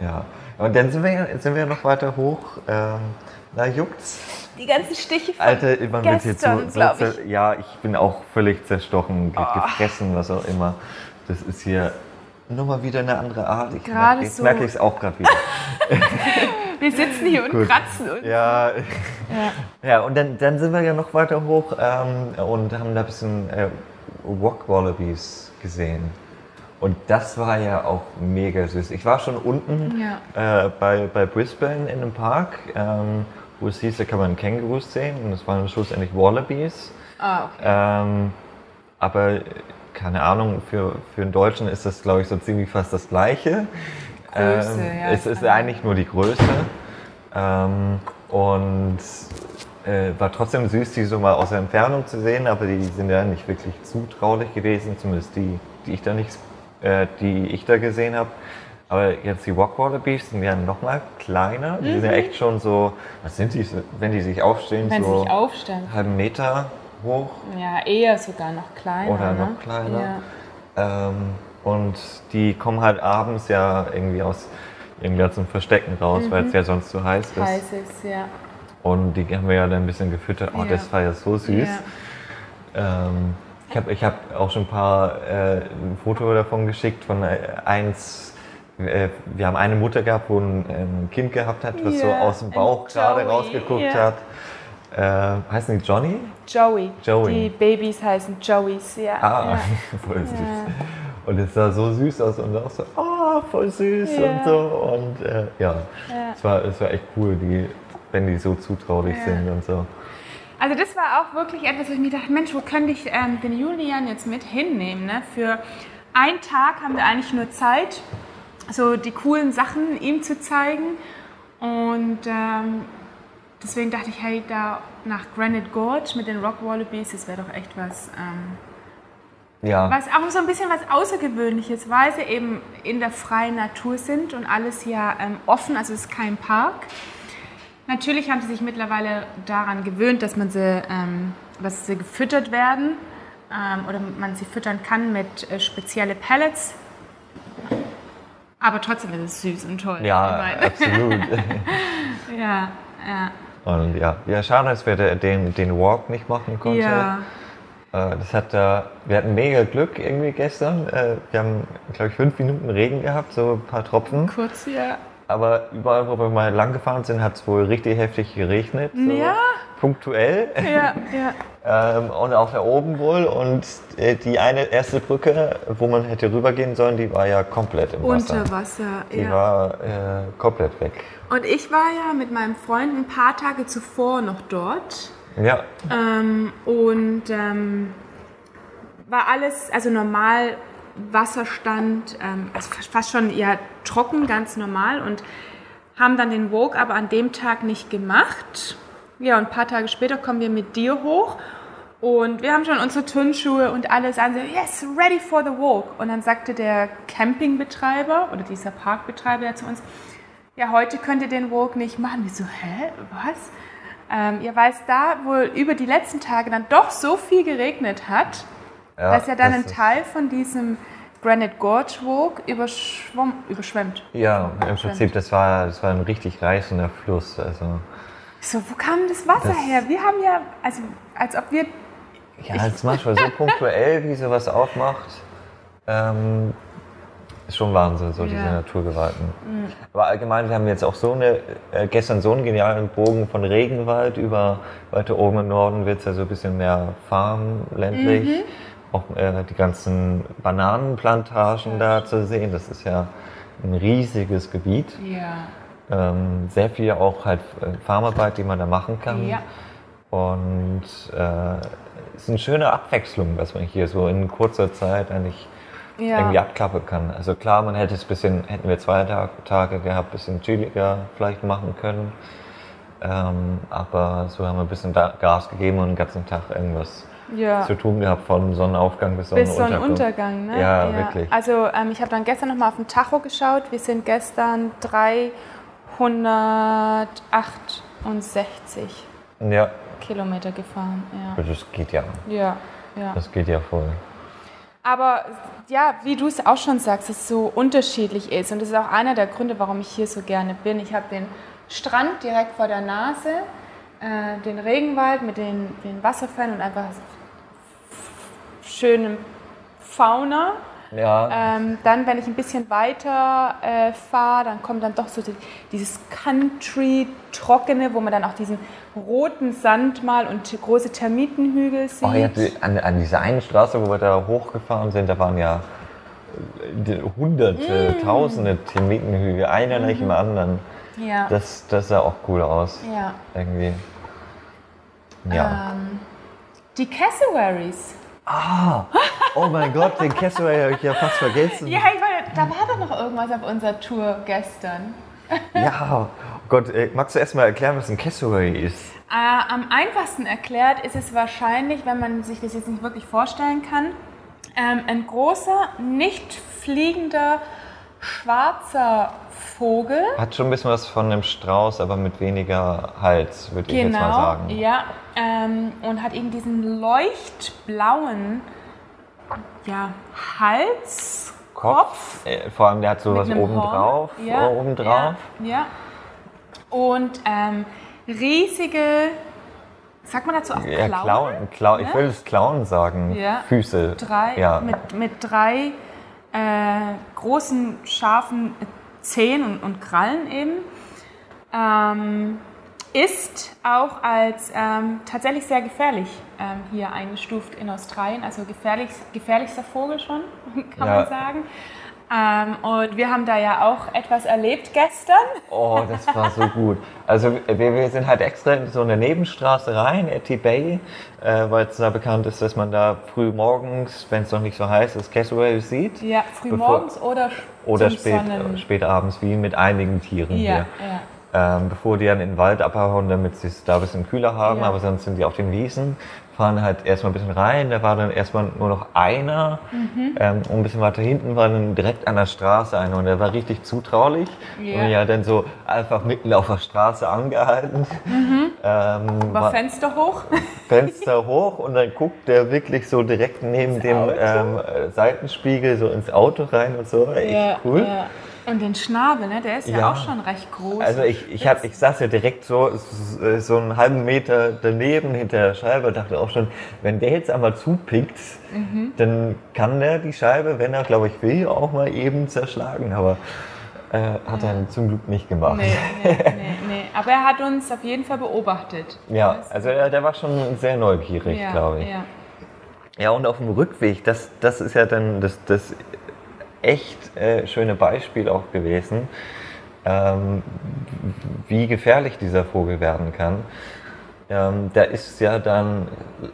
Ja. Und dann sind wir, sind wir noch weiter hoch. Ähm, na, juckt's? Die ganzen Stiche von Alter, man gestern, wird so ich. Ja, ich bin auch völlig zerstochen, oh. gefressen, was auch immer. Das ist hier nochmal wieder eine andere Art. Ich gerade merke, so. merke ich es auch gerade wieder. [LAUGHS] wir sitzen hier und Gut. kratzen. Und ja. ja, ja. und dann, dann sind wir ja noch weiter hoch ähm, und haben da ein bisschen äh, Rock Wallabies gesehen. Und das war ja auch mega süß. Ich war schon unten ja. äh, bei, bei Brisbane in einem Park, ähm, wo es hieß, da kann man Kängurus sehen und es waren schlussendlich Wallabies. Ah, okay. Ähm, aber keine Ahnung, für, für einen Deutschen ist das, glaube ich, so ziemlich fast das Gleiche. Größe, ähm, ja. Es ist eigentlich nur die Größe. Ähm, und äh, war trotzdem süß, die so mal aus der Entfernung zu sehen, aber die sind ja nicht wirklich zutraulich gewesen, zumindest die, die ich da nicht äh, die ich da gesehen habe. Aber jetzt die Rockwater Beasts sind ja noch mal kleiner. Die sind ja mhm. echt schon so, was sind die, wenn die sich aufstehen? Wenn so sie sich aufstellen. halben Meter hoch. Ja, eher sogar noch kleiner. Oder ne? noch kleiner. Ja. Ähm, und die kommen halt abends ja irgendwie aus irgendwie zum Verstecken raus, mhm. weil es ja sonst so heiß ist. Heiß ist, ja. Und die haben wir ja dann ein bisschen gefüttert. Oh, ja. das war ja so süß. Ja. Ähm, ich habe ich hab auch schon ein paar äh, ein Foto davon geschickt von äh, eins. Äh, wir haben eine Mutter gehabt, wo ein, ein Kind gehabt hat, was yeah. so aus dem Bauch gerade rausgeguckt yeah. hat. Äh, heißen die Johnny? Joey. Joey. Die Babys heißen Joeys, ja. Ah, ja. [LAUGHS] voll süß. Ja. Und es sah so süß aus und auch so, oh, voll süß ja. und so. Und äh, ja, Es, war, es war echt cool, die, wenn die so zutraulich sind und so. Also das war auch wirklich etwas, wo ich mir dachte, Mensch, wo könnte ich ähm, den Julian jetzt mit hinnehmen? Ne? Für einen Tag haben wir eigentlich nur Zeit, so die coolen Sachen ihm zu zeigen. Und ähm, deswegen dachte ich, hey, da nach Granite Gorge mit den Rock Wallabies, das wäre doch echt was, ähm, ja. was auch so ein bisschen was Außergewöhnliches, weil sie eben in der freien Natur sind und alles ja ähm, offen, also es ist kein Park. Natürlich haben sie sich mittlerweile daran gewöhnt, dass man sie ähm, dass sie gefüttert werden ähm, oder man sie füttern kann mit äh, spezielle Pellets. Aber trotzdem ist es süß und toll. Ja, absolut. [LAUGHS] ja, ja. Und ja, ja schade, dass wir den, den Walk nicht machen konnten. Ja. Äh, das hat, wir hatten mega Glück irgendwie gestern. Äh, wir haben, glaube ich, fünf Minuten Regen gehabt, so ein paar Tropfen. Kurz, ja. Aber überall, wo wir mal lang gefahren sind, hat es wohl richtig heftig geregnet. So ja. Punktuell. Ja, ja. [LAUGHS] ähm, und auch da oben wohl. Und äh, die eine erste Brücke, wo man hätte rübergehen sollen, die war ja komplett im Wasser. Unter Wasser, Die ja. war äh, komplett weg. Und ich war ja mit meinem Freund ein paar Tage zuvor noch dort. Ja. Ähm, und ähm, war alles, also normal Wasserstand, ähm, also fast schon eher trocken, ganz normal und haben dann den Vogue aber an dem Tag nicht gemacht. Ja, und ein paar Tage später kommen wir mit dir hoch und wir haben schon unsere Turnschuhe und alles an. Yes, ready for the walk. Und dann sagte der Campingbetreiber oder dieser Parkbetreiber ja zu uns, ja, heute könnt ihr den Walk nicht machen. Wir so, hä, was? Ähm, ja, weil da wohl über die letzten Tage dann doch so viel geregnet hat, ja, dass ja dann ein Teil von diesem Granite Gorge Walk überschwemmt. Ja, im Prinzip, das war, das war ein richtig reißender Fluss. Also, so, wo kam das Wasser das, her? Wir haben ja, also als ob wir... Ja, es ist manchmal so punktuell, wie sowas aufmacht. Ähm, ist schon Wahnsinn, so diese Naturgewalten. Mhm. Aber allgemein, wir haben jetzt auch so eine, äh, gestern so einen genialen Bogen von Regenwald über weiter oben im Norden wird es ja so ein bisschen mehr farmländlich. Mhm. Auch äh, die ganzen Bananenplantagen da zu sehen, das ist ja ein riesiges Gebiet. Ja. Ähm, sehr viel auch halt äh, Farmarbeit, die man da machen kann. Ja. Und äh, es ist eine schöne Abwechslung, was man hier so in kurzer Zeit eigentlich ja. irgendwie abklappen kann. Also klar, man hätte es bisschen, hätten wir zwei Tage gehabt, bisschen chilliger vielleicht machen können. Ähm, aber so haben wir ein bisschen Gas gegeben und den ganzen Tag irgendwas ja. zu tun gehabt, von Sonnenaufgang bis Sonnenuntergang. Bis Sonnenuntergang, ne? Ja, ja. wirklich. Also ähm, ich habe dann gestern nochmal auf den Tacho geschaut. Wir sind gestern 368 ja. Kilometer gefahren. Ja. Das geht ja. Ja, ja. Das geht ja voll. Aber ja, wie du es auch schon sagst, dass es so unterschiedlich ist. Und das ist auch einer der Gründe, warum ich hier so gerne bin. Ich habe den Strand direkt vor der Nase, äh, den Regenwald mit den, den Wasserfällen und einfach schönem Fauna. Ja. Ähm, dann, wenn ich ein bisschen weiter äh, fahre, dann kommt dann doch so die, dieses Country-Trockene, wo man dann auch diesen roten Sand mal und große Termitenhügel sieht. Oh, ja, an, an dieser einen Straße, wo wir da hochgefahren sind, da waren ja äh, hunderte, mm. tausende Termitenhügel, einer nach dem mhm. anderen. Ja. Das, das sah auch cool aus. Ja. Irgendwie. Ja. Ähm, die Cassowaries. Ah, oh mein Gott, den Cassowary habe ich ja fast vergessen. Ja, ich meine, da war doch noch irgendwas auf unserer Tour gestern. ja, oh Gott, äh, magst du erstmal erklären, was ein Cassowary ist? Äh, am einfachsten erklärt ist es wahrscheinlich, wenn man sich das jetzt nicht wirklich vorstellen kann, ähm, ein großer, nicht fliegender, schwarzer Vogel. Hat schon ein bisschen was von einem Strauß, aber mit weniger Hals, würde genau, ich jetzt mal genau, sagen. Ja, ähm, und hat eben diesen leuchtblauen ja, Hals. Kopf. Kopf. Äh, vor allem, der hat so was oben drauf. Ja, oben drauf. Ja, ja. Und ähm, riesige, sagt man dazu auch ja, Klauen? Klauen ne? Ich will es Klauen sagen. Ja. Füße. Drei, ja. mit, mit drei äh, großen, scharfen Zehen und, und Krallen eben. Ähm, ist auch als ähm, tatsächlich sehr gefährlich ähm, hier eingestuft in Australien, also gefährlich, gefährlichster Vogel schon, [LAUGHS] kann ja. man sagen. Ähm, und wir haben da ja auch etwas erlebt gestern. Oh, das war so [LAUGHS] gut. Also wir, wir sind halt extra in so eine Nebenstraße rein, Etty Bay, äh, weil es da bekannt ist, dass man da früh morgens, wenn es noch nicht so heiß ist, Cassowary sieht. Ja, früh morgens oder oder spät, spät abends, wie mit einigen Tieren ja, hier. Ja ähm, bevor die dann in den Wald abhauen, damit sie es da ein bisschen kühler haben. Ja. Aber sonst sind die auf den Wiesen, fahren halt erstmal ein bisschen rein. Da war dann erstmal nur noch einer. Mhm. Ähm, und ein bisschen weiter hinten war dann direkt an der Straße einer. Und der war richtig zutraulich. Ja. Und ja dann so einfach mitten auf der Straße angehalten. Mhm. Ähm, war Fenster hoch? [LAUGHS] Fenster hoch und dann guckt der wirklich so direkt neben dem ähm, Seitenspiegel so ins Auto rein und so. Echt ja, cool. Ja. Und den Schnabel, ne? der ist ja, ja auch schon recht groß. Also ich, ich, hab, ich saß ja direkt so, so einen halben Meter daneben hinter der Scheibe und dachte auch schon, wenn der jetzt einmal zupickt, mhm. dann kann der die Scheibe, wenn er, glaube ich, will, auch mal eben zerschlagen. Aber äh, hat ja. er zum Glück nicht gemacht. Nee, [LAUGHS] nee, nee, nee, Aber er hat uns auf jeden Fall beobachtet. Ja, also er, der war schon sehr neugierig, ja, glaube ich. Ja. ja, und auf dem Rückweg, das, das ist ja dann das, das echt äh, schöne Beispiel auch gewesen, ähm, wie gefährlich dieser Vogel werden kann. Ähm, der ist ja dann,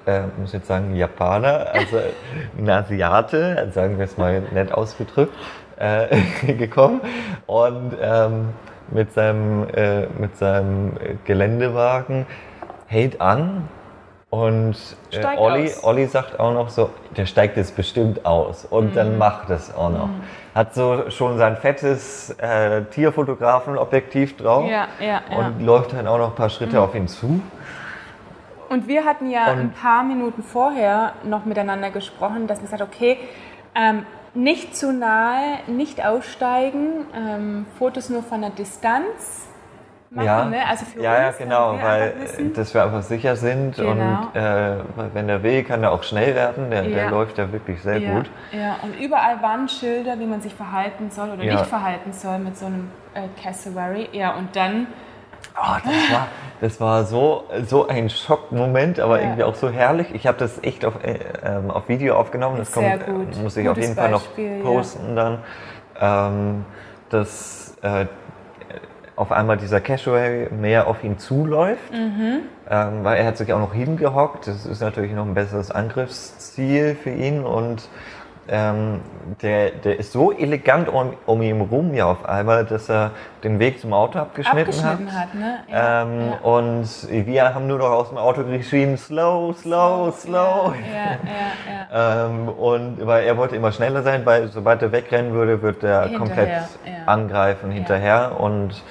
äh, muss ich jetzt sagen, Japaner, also [LAUGHS] ein Asiate, sagen wir es mal nett ausgedrückt, äh, [LAUGHS] gekommen und ähm, mit, seinem, äh, mit seinem Geländewagen hält an und äh, Olli, Olli sagt auch noch so, der steigt jetzt bestimmt aus und mhm. dann macht es auch noch. Mhm. Hat so schon sein fettes äh, Tierfotografenobjektiv drauf ja, ja, und ja. läuft dann auch noch ein paar Schritte mhm. auf ihn zu. Und wir hatten ja und ein paar Minuten vorher noch miteinander gesprochen, dass wir gesagt okay, ähm, nicht zu nahe, nicht aussteigen, ähm, Fotos nur von der Distanz machen, ja. ne? Also für ja, uns, ja, genau, weil dass wir einfach sicher sind genau. und äh, wenn der will, kann er auch schnell werden. Der, ja. der läuft ja wirklich sehr ja. gut. Ja, und überall Warnschilder, wie man sich verhalten soll oder nicht verhalten soll mit so einem äh, Cassowary. Ja, und dann Oh, das war, das war so, so ein Schockmoment, aber ja. irgendwie auch so herrlich. Ich habe das echt auf, äh, ähm, auf Video aufgenommen. Das kommt, äh, muss ich Gutes auf jeden Fall noch posten ja. dann. Ähm, dass äh, auf einmal dieser Cashaway mehr auf ihn zuläuft, mhm. ähm, weil er hat sich auch noch hingehockt. Das ist natürlich noch ein besseres Angriffsziel für ihn und ähm, der, der ist so elegant um, um ihn rum ja auf einmal, dass er den Weg zum Auto abgeschnitten, abgeschnitten hat. hat ne? ja, ähm, ja. Und wir haben nur noch aus dem Auto geschrieben, slow, slow, slow. Ja, [LAUGHS] ähm, und weil er wollte immer schneller sein, weil sobald er wegrennen würde, wird er komplett angreifen hinterher. Und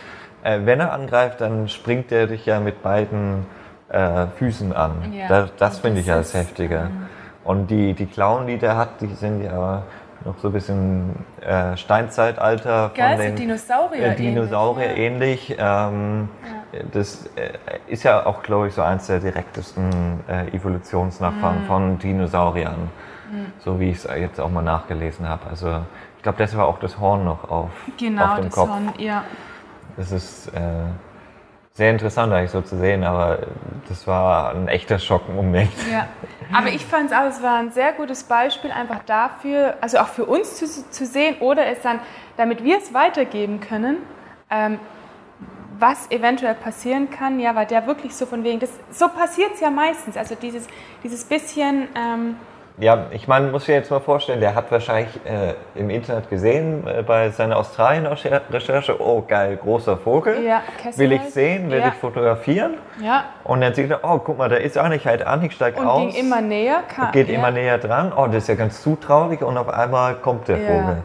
äh, wenn er angreift, dann springt er dich ja mit beiden äh, Füßen an. das, das finde ich ja das Heftige. Ähm, und die, die Klauen, die der hat, die sind ja noch so ein bisschen äh, Steinzeitalter von Geil, den Dinosaurier, äh, Dinosaurier ähnlich. ähnlich. Ähm, ja. Das äh, ist ja auch, glaube ich, so eins der direktesten äh, Evolutionsnachfahren mhm. von Dinosauriern, mhm. so wie ich es jetzt auch mal nachgelesen habe. Also ich glaube, das war auch das Horn noch auf, genau, auf dem das Kopf. Horn, ja. Das ist äh, sehr interessant eigentlich so zu sehen, aber das war ein echter Schockmoment. Ja, aber ich fand es auch, es war ein sehr gutes Beispiel einfach dafür, also auch für uns zu, zu sehen oder es dann, damit wir es weitergeben können, ähm, was eventuell passieren kann, ja, weil der wirklich so von wegen, das, so passiert es ja meistens, also dieses, dieses bisschen... Ähm, ja, ich meine, muss ich jetzt mal vorstellen, der hat wahrscheinlich äh, im Internet gesehen äh, bei seiner Australien-Recherche, oh geil, großer Vogel, ja, will ich sehen, will ja. ich fotografieren. Ja. Und dann sieht er, oh guck mal, da ist auch nicht halt an, ich steige aus. Und ging immer näher. Kam, geht ja. immer näher dran, oh das ist ja ganz zutraulich und auf einmal kommt der Vogel.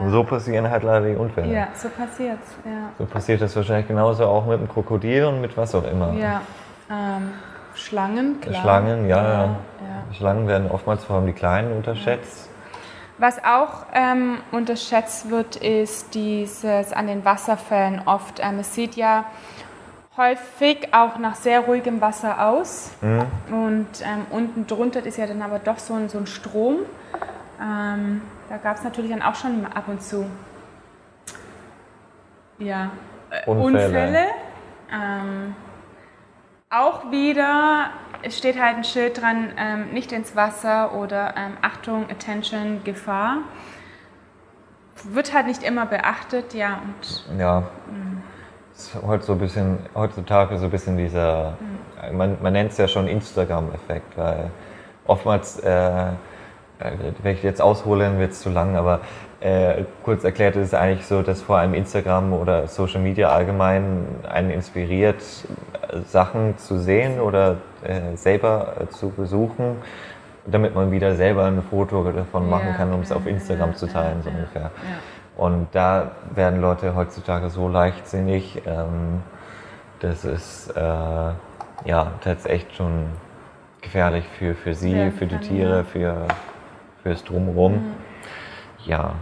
Und so passieren halt leider die Unfälle. Ja, so passiert's. Ja. So passiert das wahrscheinlich genauso auch mit dem Krokodil und mit was auch immer. Ja. Ähm. Schlangen, klar. Schlangen, ja, ja. ja. Schlangen werden oftmals vor allem die Kleinen unterschätzt. Was auch ähm, unterschätzt wird, ist dieses an den Wasserfällen oft. Ähm, es sieht ja häufig auch nach sehr ruhigem Wasser aus. Mhm. Und ähm, unten drunter ist ja dann aber doch so ein, so ein Strom. Ähm, da gab es natürlich dann auch schon ab und zu ja, äh, Unfälle. Unfälle. Auch wieder, es steht halt ein Schild dran, ähm, nicht ins Wasser oder ähm, Achtung, Attention, Gefahr. Wird halt nicht immer beachtet, ja. Und, ja. Ist heute so ein bisschen, heutzutage so ein bisschen dieser, mhm. man, man nennt es ja schon Instagram-Effekt, weil oftmals, äh wenn ich jetzt aushole, wird es zu lang, aber äh, kurz erklärt ist es eigentlich so, dass vor allem Instagram oder Social Media allgemein einen inspiriert, Sachen zu sehen oder äh, selber äh, zu besuchen, damit man wieder selber ein Foto davon machen ja, kann, um es auf Instagram ja, zu teilen, ja, so ungefähr. Und da werden Leute heutzutage so leichtsinnig, ähm, das ist, äh, ja, das ist echt schon gefährlich für, für sie, für die Tiere, für, fürs Drumherum. Mhm. Ja.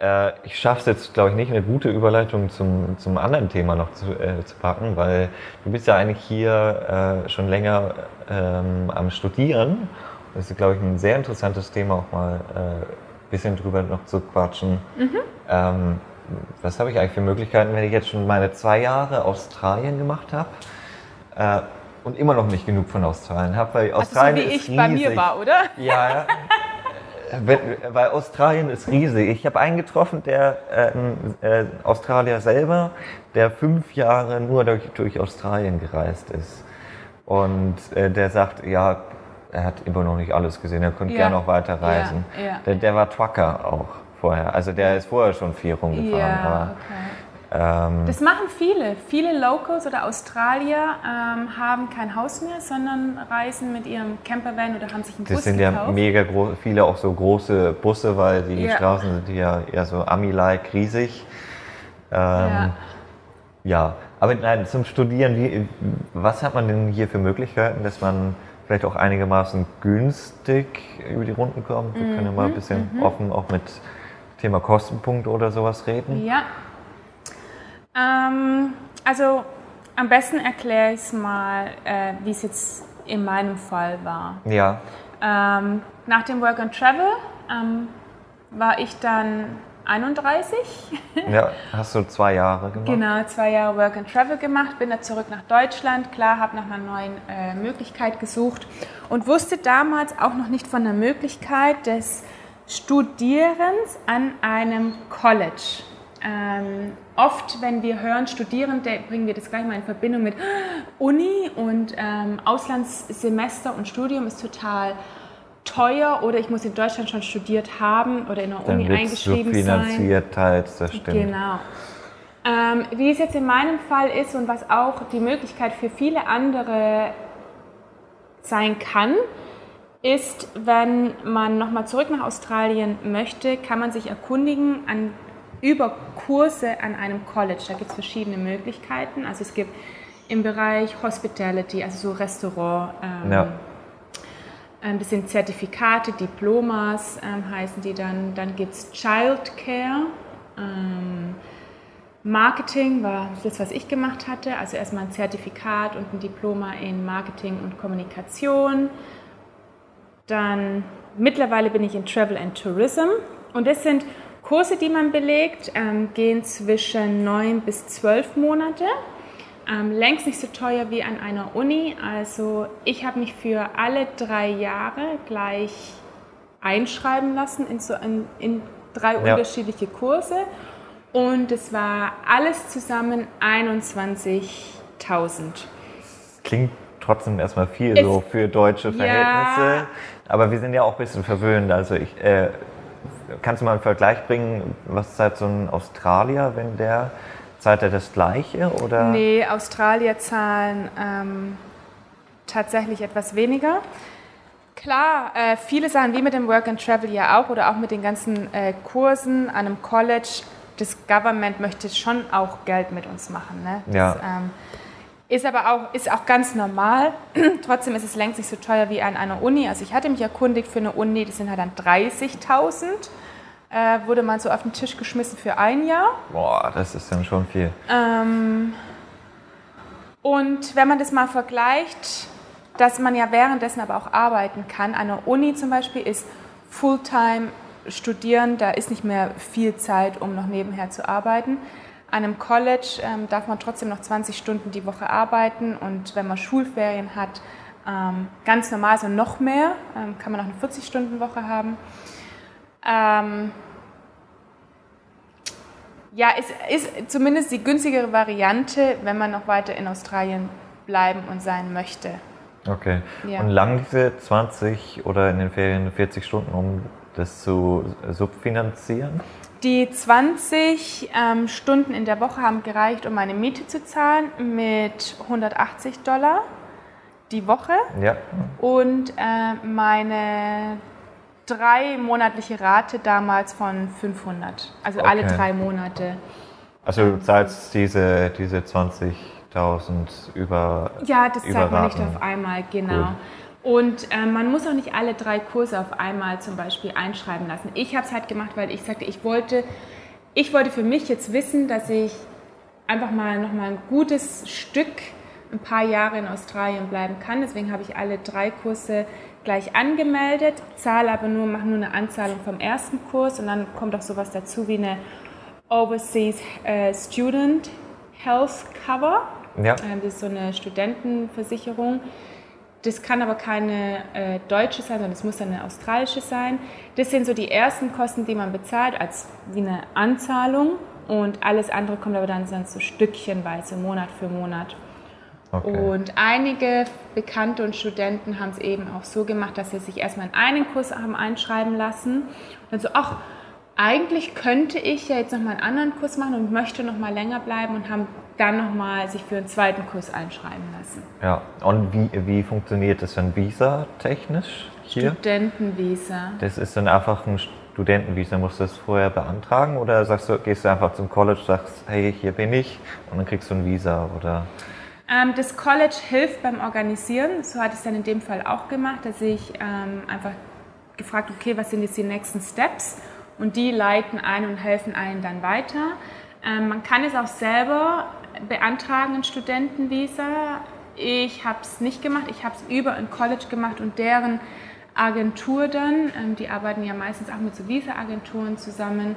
Äh, ich schaffe es jetzt, glaube ich, nicht, eine gute Überleitung zum, zum anderen Thema noch zu, äh, zu packen, weil du bist ja eigentlich hier äh, schon länger ähm, am Studieren. Das ist, glaube ich, ein sehr interessantes Thema, auch mal ein äh, bisschen drüber noch zu quatschen. Mhm. Ähm, was habe ich eigentlich für Möglichkeiten, wenn ich jetzt schon meine zwei Jahre Australien gemacht habe? Äh, und immer noch nicht genug von Australien habe, weil Australien also so wie ist ich riesig. bei mir war, oder? Ja, ja. [LAUGHS] weil Australien ist riesig. Ich habe einen getroffen, der äh, äh, Australier selber, der fünf Jahre nur durch, durch Australien gereist ist. Und äh, der sagt, ja, er hat immer noch nicht alles gesehen, er könnte ja. gerne noch weiter reisen. Ja, ja. Der, der, war Trucker auch vorher. Also der ist vorher schon viel rumgefahren. Ja, okay. Ähm, das machen viele. Viele Locals oder Australier ähm, haben kein Haus mehr, sondern reisen mit ihrem Campervan oder haben sich einen das Bus sind gekauft. ja mega groß, viele auch so große Busse, weil die ja. Straßen sind ja eher so Ami-like, riesig. Ähm, ja. ja. aber nein, zum Studieren, wie, was hat man denn hier für Möglichkeiten, dass man vielleicht auch einigermaßen günstig über die Runden kommt? Wir mhm. können ja mal ein bisschen mhm. offen auch mit Thema Kostenpunkt oder sowas reden. Ja, ähm, also am besten erkläre ich es mal, äh, wie es jetzt in meinem Fall war. Ja. Ähm, nach dem Work and Travel ähm, war ich dann 31. ja, [LAUGHS] hast du zwei Jahre gemacht? Genau, zwei Jahre Work and Travel gemacht, bin dann zurück nach Deutschland, klar, habe nach einer neuen äh, Möglichkeit gesucht und wusste damals auch noch nicht von der Möglichkeit des Studierens an einem College. Ähm, oft, wenn wir hören Studierende, bringen wir das gleich mal in Verbindung mit [GASPS] Uni und ähm, Auslandssemester und Studium ist total teuer oder ich muss in Deutschland schon studiert haben oder in der Dann Uni eingeschrieben so finanziert sein. Teils, das stimmt. Genau. Ähm, wie es jetzt in meinem Fall ist und was auch die Möglichkeit für viele andere sein kann, ist, wenn man nochmal zurück nach Australien möchte, kann man sich erkundigen an über Kurse an einem College. Da gibt es verschiedene Möglichkeiten. Also es gibt im Bereich Hospitality, also so Restaurant, ähm, ja. das sind Zertifikate, Diplomas ähm, heißen die dann. Dann gibt es Childcare. Ähm, Marketing war das, was ich gemacht hatte. Also erstmal ein Zertifikat und ein Diploma in Marketing und Kommunikation. Dann mittlerweile bin ich in Travel and Tourism. Und das sind Kurse, die man belegt, ähm, gehen zwischen neun bis zwölf Monate. Ähm, längst nicht so teuer wie an einer Uni. Also ich habe mich für alle drei Jahre gleich einschreiben lassen in, so, in, in drei ja. unterschiedliche Kurse. Und es war alles zusammen 21.000. Klingt trotzdem erstmal viel es, so für deutsche Verhältnisse. Ja. Aber wir sind ja auch ein bisschen verwöhnt. Also ich, äh, kannst du mal einen Vergleich bringen, was zahlt so ein Australier, wenn der, zahlt er das Gleiche? Oder? Nee, Australier zahlen ähm, tatsächlich etwas weniger. Klar, äh, viele Sachen wie mit dem Work and Travel ja auch oder auch mit den ganzen äh, Kursen an einem College, das Government möchte schon auch Geld mit uns machen. Ne? Das, ja. ähm, ist aber auch, ist auch ganz normal. [CLEARS THROAT] Trotzdem ist es längst nicht so teuer wie an einer Uni. Also ich hatte mich erkundigt für eine Uni, das sind halt dann 30.000. Äh, wurde mal so auf den Tisch geschmissen für ein Jahr. Boah, das ist dann schon viel. Ähm, und wenn man das mal vergleicht, dass man ja währenddessen aber auch arbeiten kann. An der Uni zum Beispiel ist Fulltime studieren, da ist nicht mehr viel Zeit, um noch nebenher zu arbeiten. An einem College ähm, darf man trotzdem noch 20 Stunden die Woche arbeiten und wenn man Schulferien hat, ähm, ganz normal, so noch mehr, ähm, kann man auch eine 40-Stunden-Woche haben. Ähm, ja, es ist zumindest die günstigere Variante, wenn man noch weiter in Australien bleiben und sein möchte. Okay. Ja. Und lang diese 20 oder in den Ferien 40 Stunden, um das zu subfinanzieren? Die 20 ähm, Stunden in der Woche haben gereicht, um meine Miete zu zahlen mit 180 Dollar die Woche. Ja. Und äh, meine drei monatliche Rate damals von 500. Also okay. alle drei Monate. Also du zahlst diese, diese 20 über. Ja, das zeigt man nicht auf einmal, genau. Cool. Und äh, man muss auch nicht alle drei Kurse auf einmal zum Beispiel einschreiben lassen. Ich habe es halt gemacht, weil ich sagte, ich wollte, ich wollte für mich jetzt wissen, dass ich einfach mal nochmal ein gutes Stück ein paar Jahre in Australien bleiben kann. Deswegen habe ich alle drei Kurse gleich angemeldet, zahle aber nur, mache nur eine Anzahlung vom ersten Kurs und dann kommt auch sowas dazu wie eine Overseas äh, Student Health Cover. Ja. Ähm, das ist so eine Studentenversicherung. Das kann aber keine äh, deutsche sein, sondern es muss eine australische sein. Das sind so die ersten Kosten, die man bezahlt, als wie eine Anzahlung. Und alles andere kommt aber dann so stückchenweise, Monat für Monat. Okay. Und einige Bekannte und Studenten haben es eben auch so gemacht, dass sie sich erstmal in einen Kurs haben einschreiben lassen. Und dann so, ach, eigentlich könnte ich ja jetzt nochmal einen anderen Kurs machen und möchte nochmal länger bleiben und haben dann nochmal sich für einen zweiten Kurs einschreiben lassen. Ja, und wie, wie funktioniert das dann visa-technisch hier? Studentenvisa. Das ist dann einfach ein Studentenvisa. Musst du das vorher beantragen oder sagst du, gehst du einfach zum College, sagst, hey, hier bin ich und dann kriegst du ein Visa oder? Ähm, das College hilft beim Organisieren. So hat es dann in dem Fall auch gemacht, dass ich ähm, einfach gefragt, okay, was sind jetzt die nächsten Steps? Und die leiten ein und helfen einen dann weiter. Ähm, man kann es auch selber beantragen, ein Studentenvisa. Ich habe es nicht gemacht, ich habe es über ein College gemacht und deren Agentur dann, ähm, die arbeiten ja meistens auch mit so Visa-Agenturen zusammen.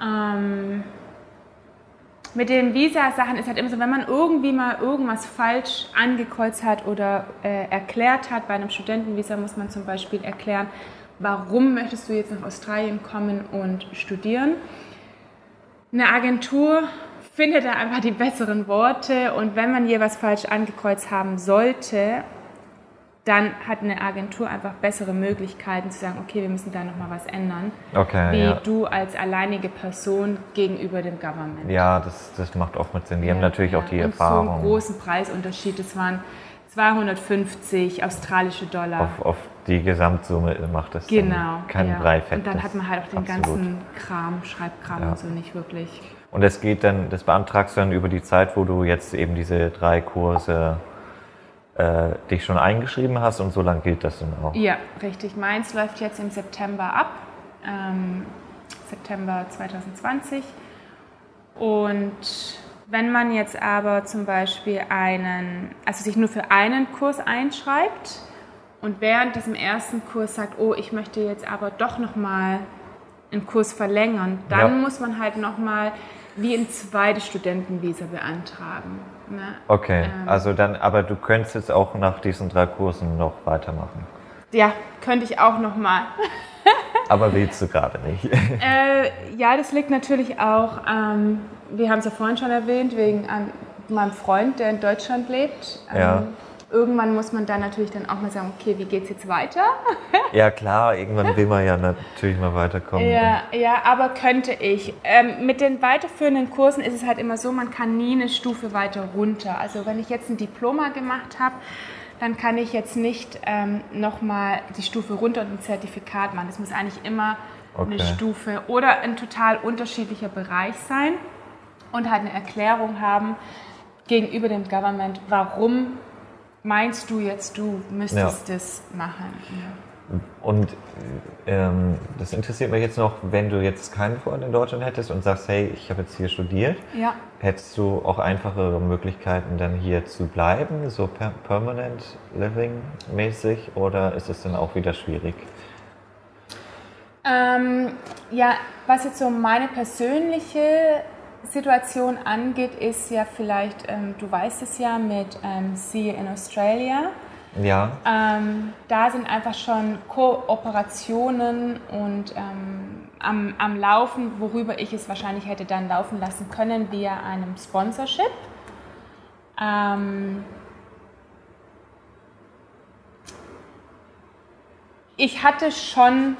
Ähm, mit den Visa-Sachen ist halt immer so, wenn man irgendwie mal irgendwas falsch angekreuzt hat oder äh, erklärt hat, bei einem Studentenvisa muss man zum Beispiel erklären, warum möchtest du jetzt nach Australien kommen und studieren. Eine Agentur findet da einfach die besseren Worte und wenn man jeweils falsch angekreuzt haben sollte, dann hat eine Agentur einfach bessere Möglichkeiten zu sagen, okay, wir müssen da nochmal was ändern, okay, wie ja. du als alleinige Person gegenüber dem Government. Ja, das, das macht oft mit Sinn. Die ja, haben natürlich ja. auch die und Erfahrung. So einen großen Preisunterschied, das waren 250 australische Dollar. Auf, auf die Gesamtsumme macht das genau, keinen ja. Breifett. Und dann hat man halt auch den Absolut. ganzen Kram, Schreibkram und so nicht wirklich. Und das geht dann, das beantragst du dann über die Zeit, wo du jetzt eben diese drei Kurse äh, dich schon eingeschrieben hast und so lange gilt das dann auch? Ja, richtig. Meins läuft jetzt im September ab, ähm, September 2020. Und wenn man jetzt aber zum Beispiel einen, also sich nur für einen Kurs einschreibt und während diesem ersten Kurs sagt, oh, ich möchte jetzt aber doch nochmal einen Kurs verlängern, dann ja. muss man halt nochmal wie ein zweites Studentenvisa beantragen. Ne? Okay, ähm, also dann, aber du könntest jetzt auch nach diesen drei Kursen noch weitermachen. Ja, könnte ich auch noch mal. [LAUGHS] aber willst du gerade nicht? äh, ja, das liegt natürlich auch, ähm, wir haben es ja vorhin schon erwähnt, wegen ähm, meinem Freund, der in Deutschland lebt. ja ähm, irgendwann muss man dann natürlich dann auch mal sagen, okay, wie geht es jetzt weiter? [LAUGHS] ja klar, irgendwann will man ja natürlich mal weiterkommen. Ja, ja aber könnte ich. Ähm, mit den weiterführenden Kursen ist es halt immer so, man kann nie eine Stufe weiter runter. Also wenn ich jetzt ein Diploma gemacht habe, dann kann ich jetzt nicht ähm, nochmal die Stufe runter und ein Zertifikat machen. Das muss eigentlich immer okay. eine Stufe oder ein total unterschiedlicher Bereich sein und halt eine Erklärung haben gegenüber dem Government, warum meinst du jetzt, du müsstest ja. das machen? Ja. Und ähm, das interessiert mich jetzt noch, wenn du jetzt keinen Freund in Deutschland hättest und sagst, hey, ich habe jetzt hier studiert, ja. hättest du auch einfachere Möglichkeiten, dann hier zu bleiben, so per permanent living mäßig, oder ist es dann auch wieder schwierig? Ähm, ja, was jetzt so meine persönliche Situation angeht, ist ja vielleicht, ähm, du weißt es ja, mit ähm, See in Australia. Ja. Ähm, da sind einfach schon Kooperationen und ähm, am, am Laufen, worüber ich es wahrscheinlich hätte dann laufen lassen können, via einem Sponsorship. Ähm, ich hatte schon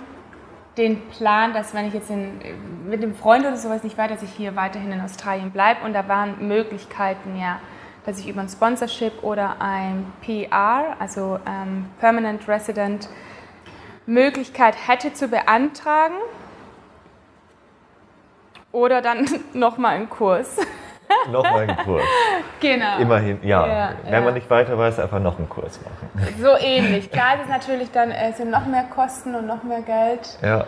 den Plan, dass wenn ich jetzt in, mit dem Freund oder sowas nicht weiter, dass ich hier weiterhin in Australien bleibe. Und da waren Möglichkeiten, ja, dass ich über ein Sponsorship oder ein PR, also ähm, Permanent Resident, Möglichkeit hätte zu beantragen. Oder dann [LAUGHS] nochmal einen Kurs. Nochmal einen Kurs. genau. Immerhin, ja. ja Wenn ja. man nicht weiter weiß, einfach noch einen Kurs machen. So ähnlich. Klar, es ist natürlich dann äh, sind noch mehr Kosten und noch mehr Geld. Ja.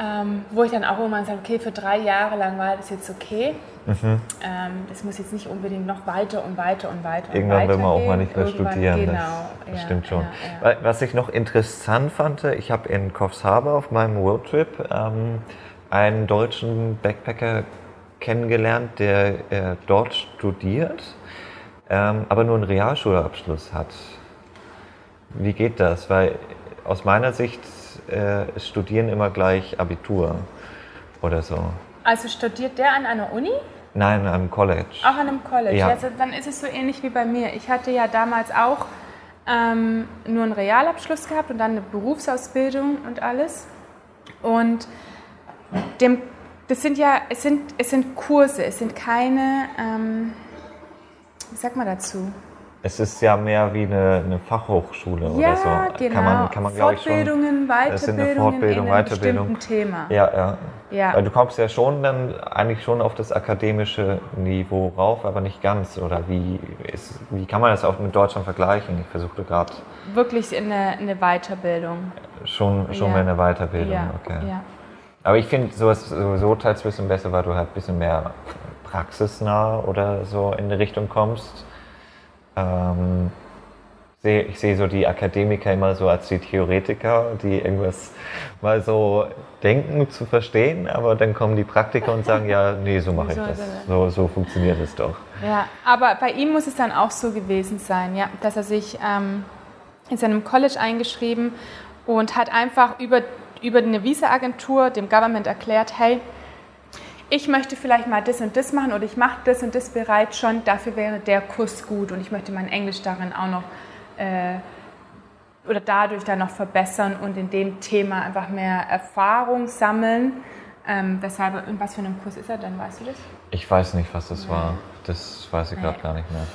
Ähm, wo ich dann auch immer sage, okay, für drei Jahre lang war das jetzt okay. Mhm. Ähm, das muss jetzt nicht unbedingt noch weiter und weiter und weiter. Irgendwann will man auch mal nicht mehr Irgendwann, studieren. Genau, das, das ja, stimmt schon. Ja, ja. Was ich noch interessant fand, ich habe in Coffs Harbour auf meinem Roadtrip ähm, einen deutschen Backpacker kennengelernt, der äh, dort studiert, ähm, aber nur einen Realschulabschluss hat. Wie geht das? Weil aus meiner Sicht äh, studieren immer gleich Abitur oder so. Also studiert der an einer Uni? Nein, an einem College. Auch an einem College. Ja. Also dann ist es so ähnlich wie bei mir. Ich hatte ja damals auch ähm, nur einen Realabschluss gehabt und dann eine Berufsausbildung und alles. Und dem, das sind ja, es sind, es sind Kurse, es sind keine, ähm, wie sagt man dazu? Es ist ja mehr wie eine, eine Fachhochschule ja, oder so. Genau. Kann man, kann man, Fortbildungen, schon, Weiterbildungen es eine Fortbildung, in einem Weiterbildung. Thema. Ja, ja, ja. Weil du kommst ja schon dann eigentlich schon auf das akademische Niveau rauf, aber nicht ganz. Oder wie, ist, wie kann man das auch mit Deutschland vergleichen? Ich versuchte gerade. Wirklich eine, eine Weiterbildung. Schon, schon ja. mehr eine Weiterbildung, ja. okay. Ja. Aber ich finde sowas sowieso teils ein bisschen besser, weil du halt ein bisschen mehr praxisnah oder so in die Richtung kommst ähm, ich sehe so die Akademiker immer so als die Theoretiker, die irgendwas mal so denken zu verstehen, aber dann kommen die Praktiker und sagen, ja, nee, so mache [LAUGHS] ich das. So, so funktioniert es doch. Ja, aber bei ihm muss es dann auch so gewesen sein, ja, dass er sich ähm, in seinem College eingeschrieben und hat einfach über, über eine Visa-Agentur dem Government erklärt, hey, ich möchte vielleicht mal das und das machen oder ich mache das und das bereits schon, dafür wäre der Kurs gut und ich möchte mein Englisch darin auch noch äh, oder dadurch dann noch verbessern und in dem Thema einfach mehr Erfahrung sammeln. Ähm, weshalb, in was für einem Kurs ist er denn, weißt du das? Ich weiß nicht, was das war. Das weiß ich gerade gar nicht mehr.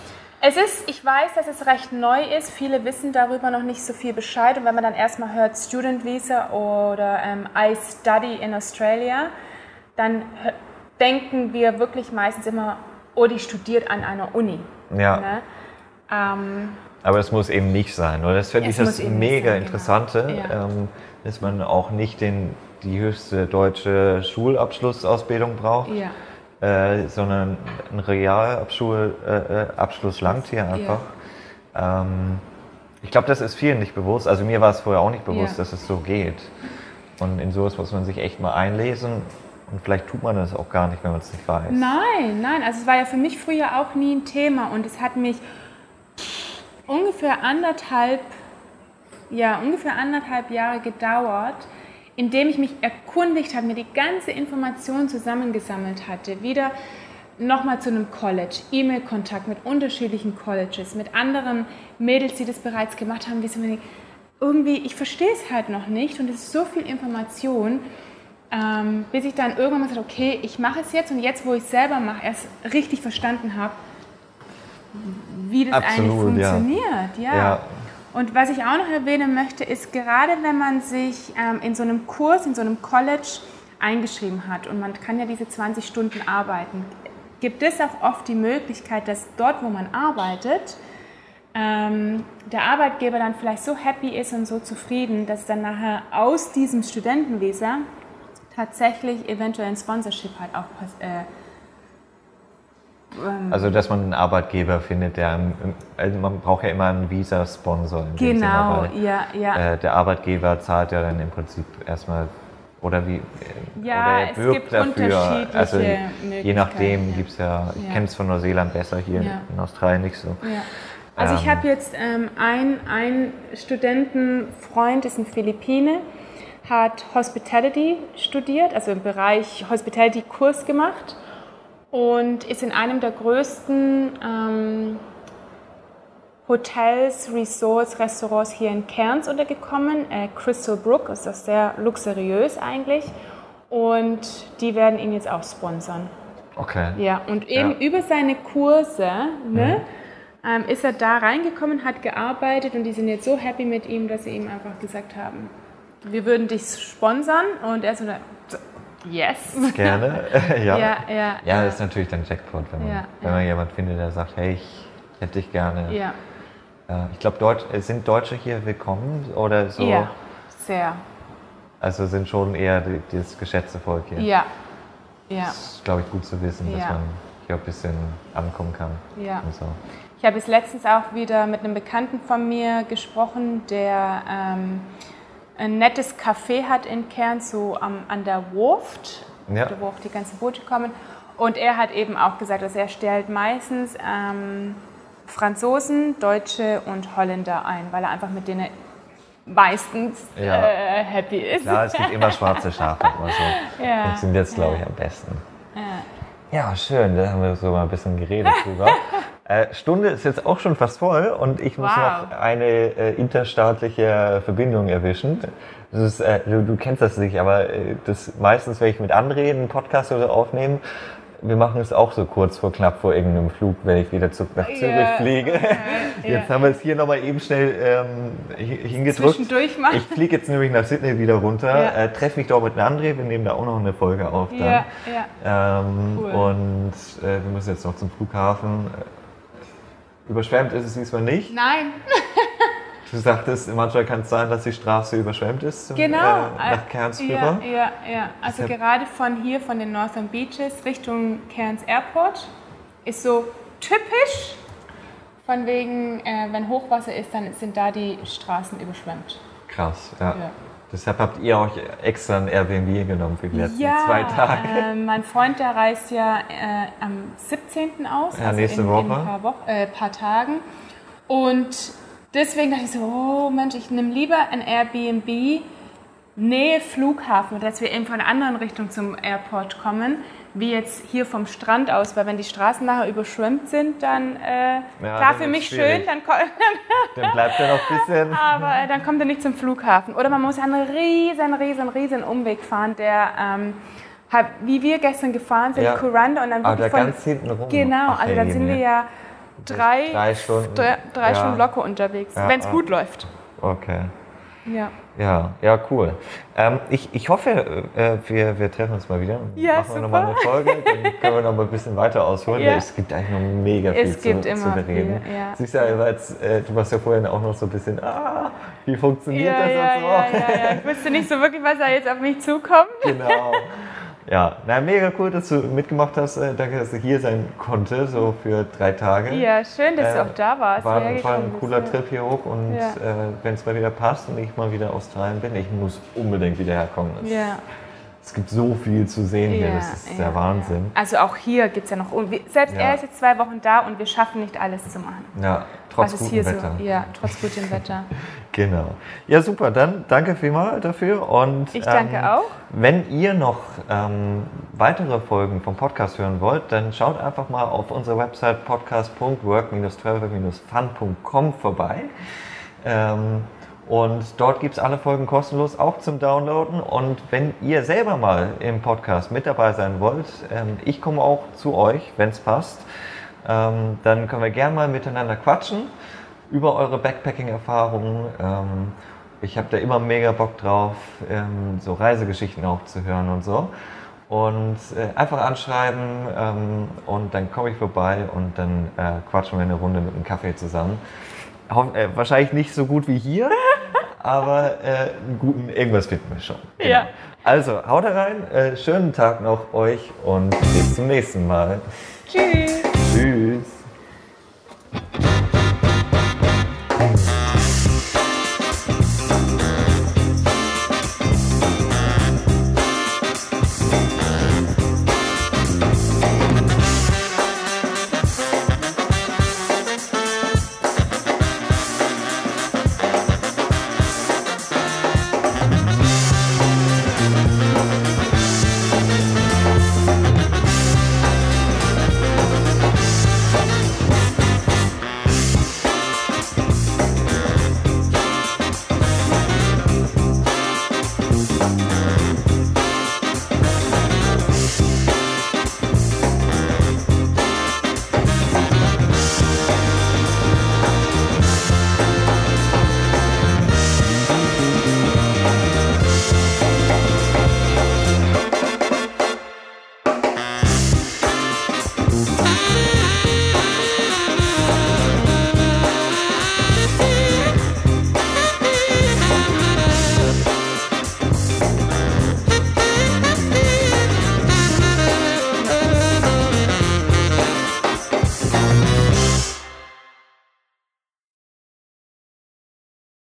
Es ist, ich weiß, dass es recht neu ist. Viele wissen darüber noch nicht so viel Bescheid. Und wenn man dann erstmal hört Student Visa oder ähm, I Study in Australia, dann denken wir wirklich meistens immer, oh, die studiert an einer Uni. Ja. Ne? Ähm, aber es muss eben nicht sein, oder? Das finde ich das mega sein, genau. Interessante, genau. ähm, dass man auch nicht den, die höchste deutsche Schulabschlussausbildung braucht. Ja. Äh, sondern ein Realabschluss äh, äh langt hier einfach. Ja. Ähm, ich glaube, das ist vielen nicht bewusst. Also mir war es vorher auch nicht bewusst, dass es so geht. Und in sowas muss man sich echt mal einlesen und vielleicht tut man das auch gar nicht, wenn man es nicht weiß. Nein, nein. Also es war ja für mich früher auch nie ein Thema und es hat mich ungefähr anderthalb, ja, ungefähr anderthalb Jahre gedauert, indem ich mich erkundigt habe, mir die ganze Information zusammengesammelt hatte, wieder nochmal zu einem College, E-Mail-Kontakt mit unterschiedlichen Colleges, mit anderen Mädels, die das bereits gemacht haben, wie so irgendwie, ich verstehe es halt noch nicht und es ist so viel Information ähm, bis ich dann irgendwann mal gesagt okay, ich mache es jetzt und jetzt, wo ich es selber mache, erst richtig verstanden habe, wie das Absolut, eigentlich funktioniert. Ja. ja. Und was ich auch noch erwähnen möchte, ist gerade wenn man sich ähm, in so einem Kurs, in so einem College eingeschrieben hat und man kann ja diese 20 Stunden arbeiten, gibt es auch oft die Möglichkeit, dass dort, wo man arbeitet, ähm, der Arbeitgeber dann vielleicht so happy ist und so zufrieden, dass dann nachher aus diesem Studentenvisa tatsächlich eventuell ein Sponsorship halt auch äh, also, dass man einen Arbeitgeber findet, der, also man braucht ja immer einen Visa-Sponsor. Genau, Sinne, ja, ja. Äh, der Arbeitgeber zahlt ja dann im Prinzip erstmal, oder wie, ja, oder er wirkt dafür. Also, je nachdem ja. gibt es ja, ich ja. kenne es von Neuseeland besser, hier ja. in Australien nicht so. Also, ähm, ich habe jetzt ähm, einen Studentenfreund, ist ein Philippine, hat Hospitality studiert, also im Bereich Hospitality-Kurs gemacht und ist in einem der größten ähm, Hotels, Resorts, Restaurants hier in Cairns untergekommen. Äh, Crystal Brook ist das sehr luxuriös eigentlich und die werden ihn jetzt auch sponsern. Okay. Ja, und eben ja. über seine Kurse ne, mhm. ähm, ist er da reingekommen, hat gearbeitet und die sind jetzt so happy mit ihm, dass sie ihm einfach gesagt haben, wir würden dich sponsern und er so, Yes. Gerne. [LAUGHS] [LAUGHS] ja. Ja, ja. Ja, das ist natürlich dann Jackpot, wenn man, Ja, wenn man jemanden findet, der sagt, hey, ich hätte dich gerne. Ja, Äh, Ich glaube, Deutsch, äh, sind Deutsche hier willkommen oder so? ja. sehr. Also sind schon eher die, das geschätzte Volk hier. Ja, ja, Das ist, glaube ich, gut zu wissen, dass man hier ein bisschen ankommen kann. ja. So. Ich habe jetzt letztens auch wieder mit einem Bekannten von mir gesprochen, der ähm, ein nettes Café hat in Kern, so am, an der Wurft, Ja. wo auch die ganzen Boote kommen. Und er hat eben auch gesagt, dass er stellt meistens ähm, Franzosen, Deutsche und Holländer ein, weil er einfach mit denen meistens Ja. äh, happy ist. Klar, es gibt immer [LAUGHS] schwarze Schafe, aber so Ja. funktioniert es, glaube ich, am besten. Ja. Ja, schön, da haben wir so mal ein bisschen geredet [LAUGHS] drüber. Äh, Stunde ist jetzt auch schon fast voll und ich muss Wow. noch eine äh, interstaatliche Verbindung erwischen. Ist, äh, du, du kennst das nicht, aber äh, das meistens, wenn ich mit anderen einen Podcast oder so aufnehme, wir machen es auch so kurz vor knapp vor irgendeinem Flug, wenn ich wieder zurück nach Zürich Ja. fliege. [LAUGHS] Jetzt haben wir es hier nochmal eben schnell ähm, hi- hingedrückt. Zwischendurch mal. Ich fliege jetzt nämlich nach Sydney wieder runter, Ja. äh, treffe mich dort mit André, wir nehmen da auch noch eine Folge auf dann. Ähm, Cool. Und äh, wir müssen jetzt noch zum Flughafen. Überschwemmt ist es diesmal nicht. Nein, [LAUGHS] Du sagtest, manchmal kann es sein, dass die Straße überschwemmt ist zum, Genau. äh, nach Cairns rüber. Ja, ja, ja. Also Deshalb- gerade von hier, von den Northern Beaches Richtung Cairns Airport ist so typisch. Von wegen, äh, wenn Hochwasser ist, dann sind da die Straßen überschwemmt. Krass, ja. Ja. Deshalb habt ihr euch extra ein Airbnb genommen für die letzten zwei Tage. Äh, mein Freund, der reist ja äh, am 17. aus, Ja, also nächste in, Woche. in ein paar, Wochen, äh, paar Tagen. Und deswegen dachte ich so, oh Mensch, ich nehme lieber ein Airbnb Nähe Flughafen, dass wir eben von einer anderen Richtung zum Airport kommen, wie jetzt hier vom Strand aus, weil wenn die Straßen nachher überschwemmt sind, dann äh, klar dann für mich schön, dann, [LAUGHS] Dann bleibt ja noch ein bisschen. aber äh, dann kommt er nicht zum Flughafen. Oder man muss einen riesen, riesen, riesen Umweg fahren, der ähm, halt, wie wir gestern gefahren sind, Ja. Kuranda und dann Aber wirklich von ganz hinten rum. Genau, Ach, also dann sind wir ja drei, Drei Stunden. drei, drei Ja. Stunden locker unterwegs, Ja, wenn es ja. gut läuft. Okay. Ja. Ja, ja, cool. Ähm, ich, ich hoffe, äh, wir, wir treffen uns mal wieder. Ja, Machen wir nochmal eine Folge, [LAUGHS] dann können wir noch mal ein bisschen weiter ausholen. Ja. Es gibt eigentlich noch mega viel Es zu, gibt zu immer bereden. viel, ja. Siehst du, jetzt, äh, du warst ja vorhin auch noch so ein bisschen, ah, wie funktioniert Ja, das ja, und so. ja, ja, ja. Ich wusste nicht so wirklich, was da jetzt auf mich zukommt. Genau. [LAUGHS] Ja, na, mega cool, dass du mitgemacht hast. Äh, danke, dass du hier sein konnte, so für drei Tage. Ja, schön, dass Äh, du auch da warst. War, war ein bist, cooler ja. Trip hier hoch und Ja. äh, wenn es mal wieder passt und ich mal wieder Australien bin, ich muss unbedingt wieder herkommen. Es, Ja. es gibt so viel zu sehen hier, Ja, das ist der Wahnsinn. Also auch hier gibt es ja noch, selbst er ist jetzt zwei Wochen da und wir schaffen nicht alles zu machen. Ja, trotz gutem hier Wetter. so? Ja, trotz gutem Wetter. [LAUGHS] Genau. Ja, super. Dann danke vielmals dafür. Und, Ich danke ähm, auch. Wenn ihr noch ähm, weitere Folgen vom Podcast hören wollt, dann schaut einfach mal auf unserer Website podcast.work-travel-fun.com vorbei. Ähm, und dort gibt es alle Folgen kostenlos auch zum Downloaden. Und wenn ihr selber mal im Podcast mit dabei sein wollt, ähm, ich komme auch zu euch, wenn es passt, ähm, dann können wir gerne mal miteinander quatschen über eure Backpacking-Erfahrungen. Ähm, ich habe da immer mega Bock drauf, ähm, so Reisegeschichten auch zu hören und so. Und äh, einfach anschreiben ähm, und dann komme ich vorbei und dann äh, quatschen wir eine Runde mit einem Kaffee zusammen. Hoff, äh, wahrscheinlich nicht so gut wie hier, [LAUGHS] aber äh, einen guten, irgendwas finden wir schon. Genau. Ja. Also, haut rein, äh, schönen Tag noch euch und bis zum nächsten Mal. Tschüss. Tschüss.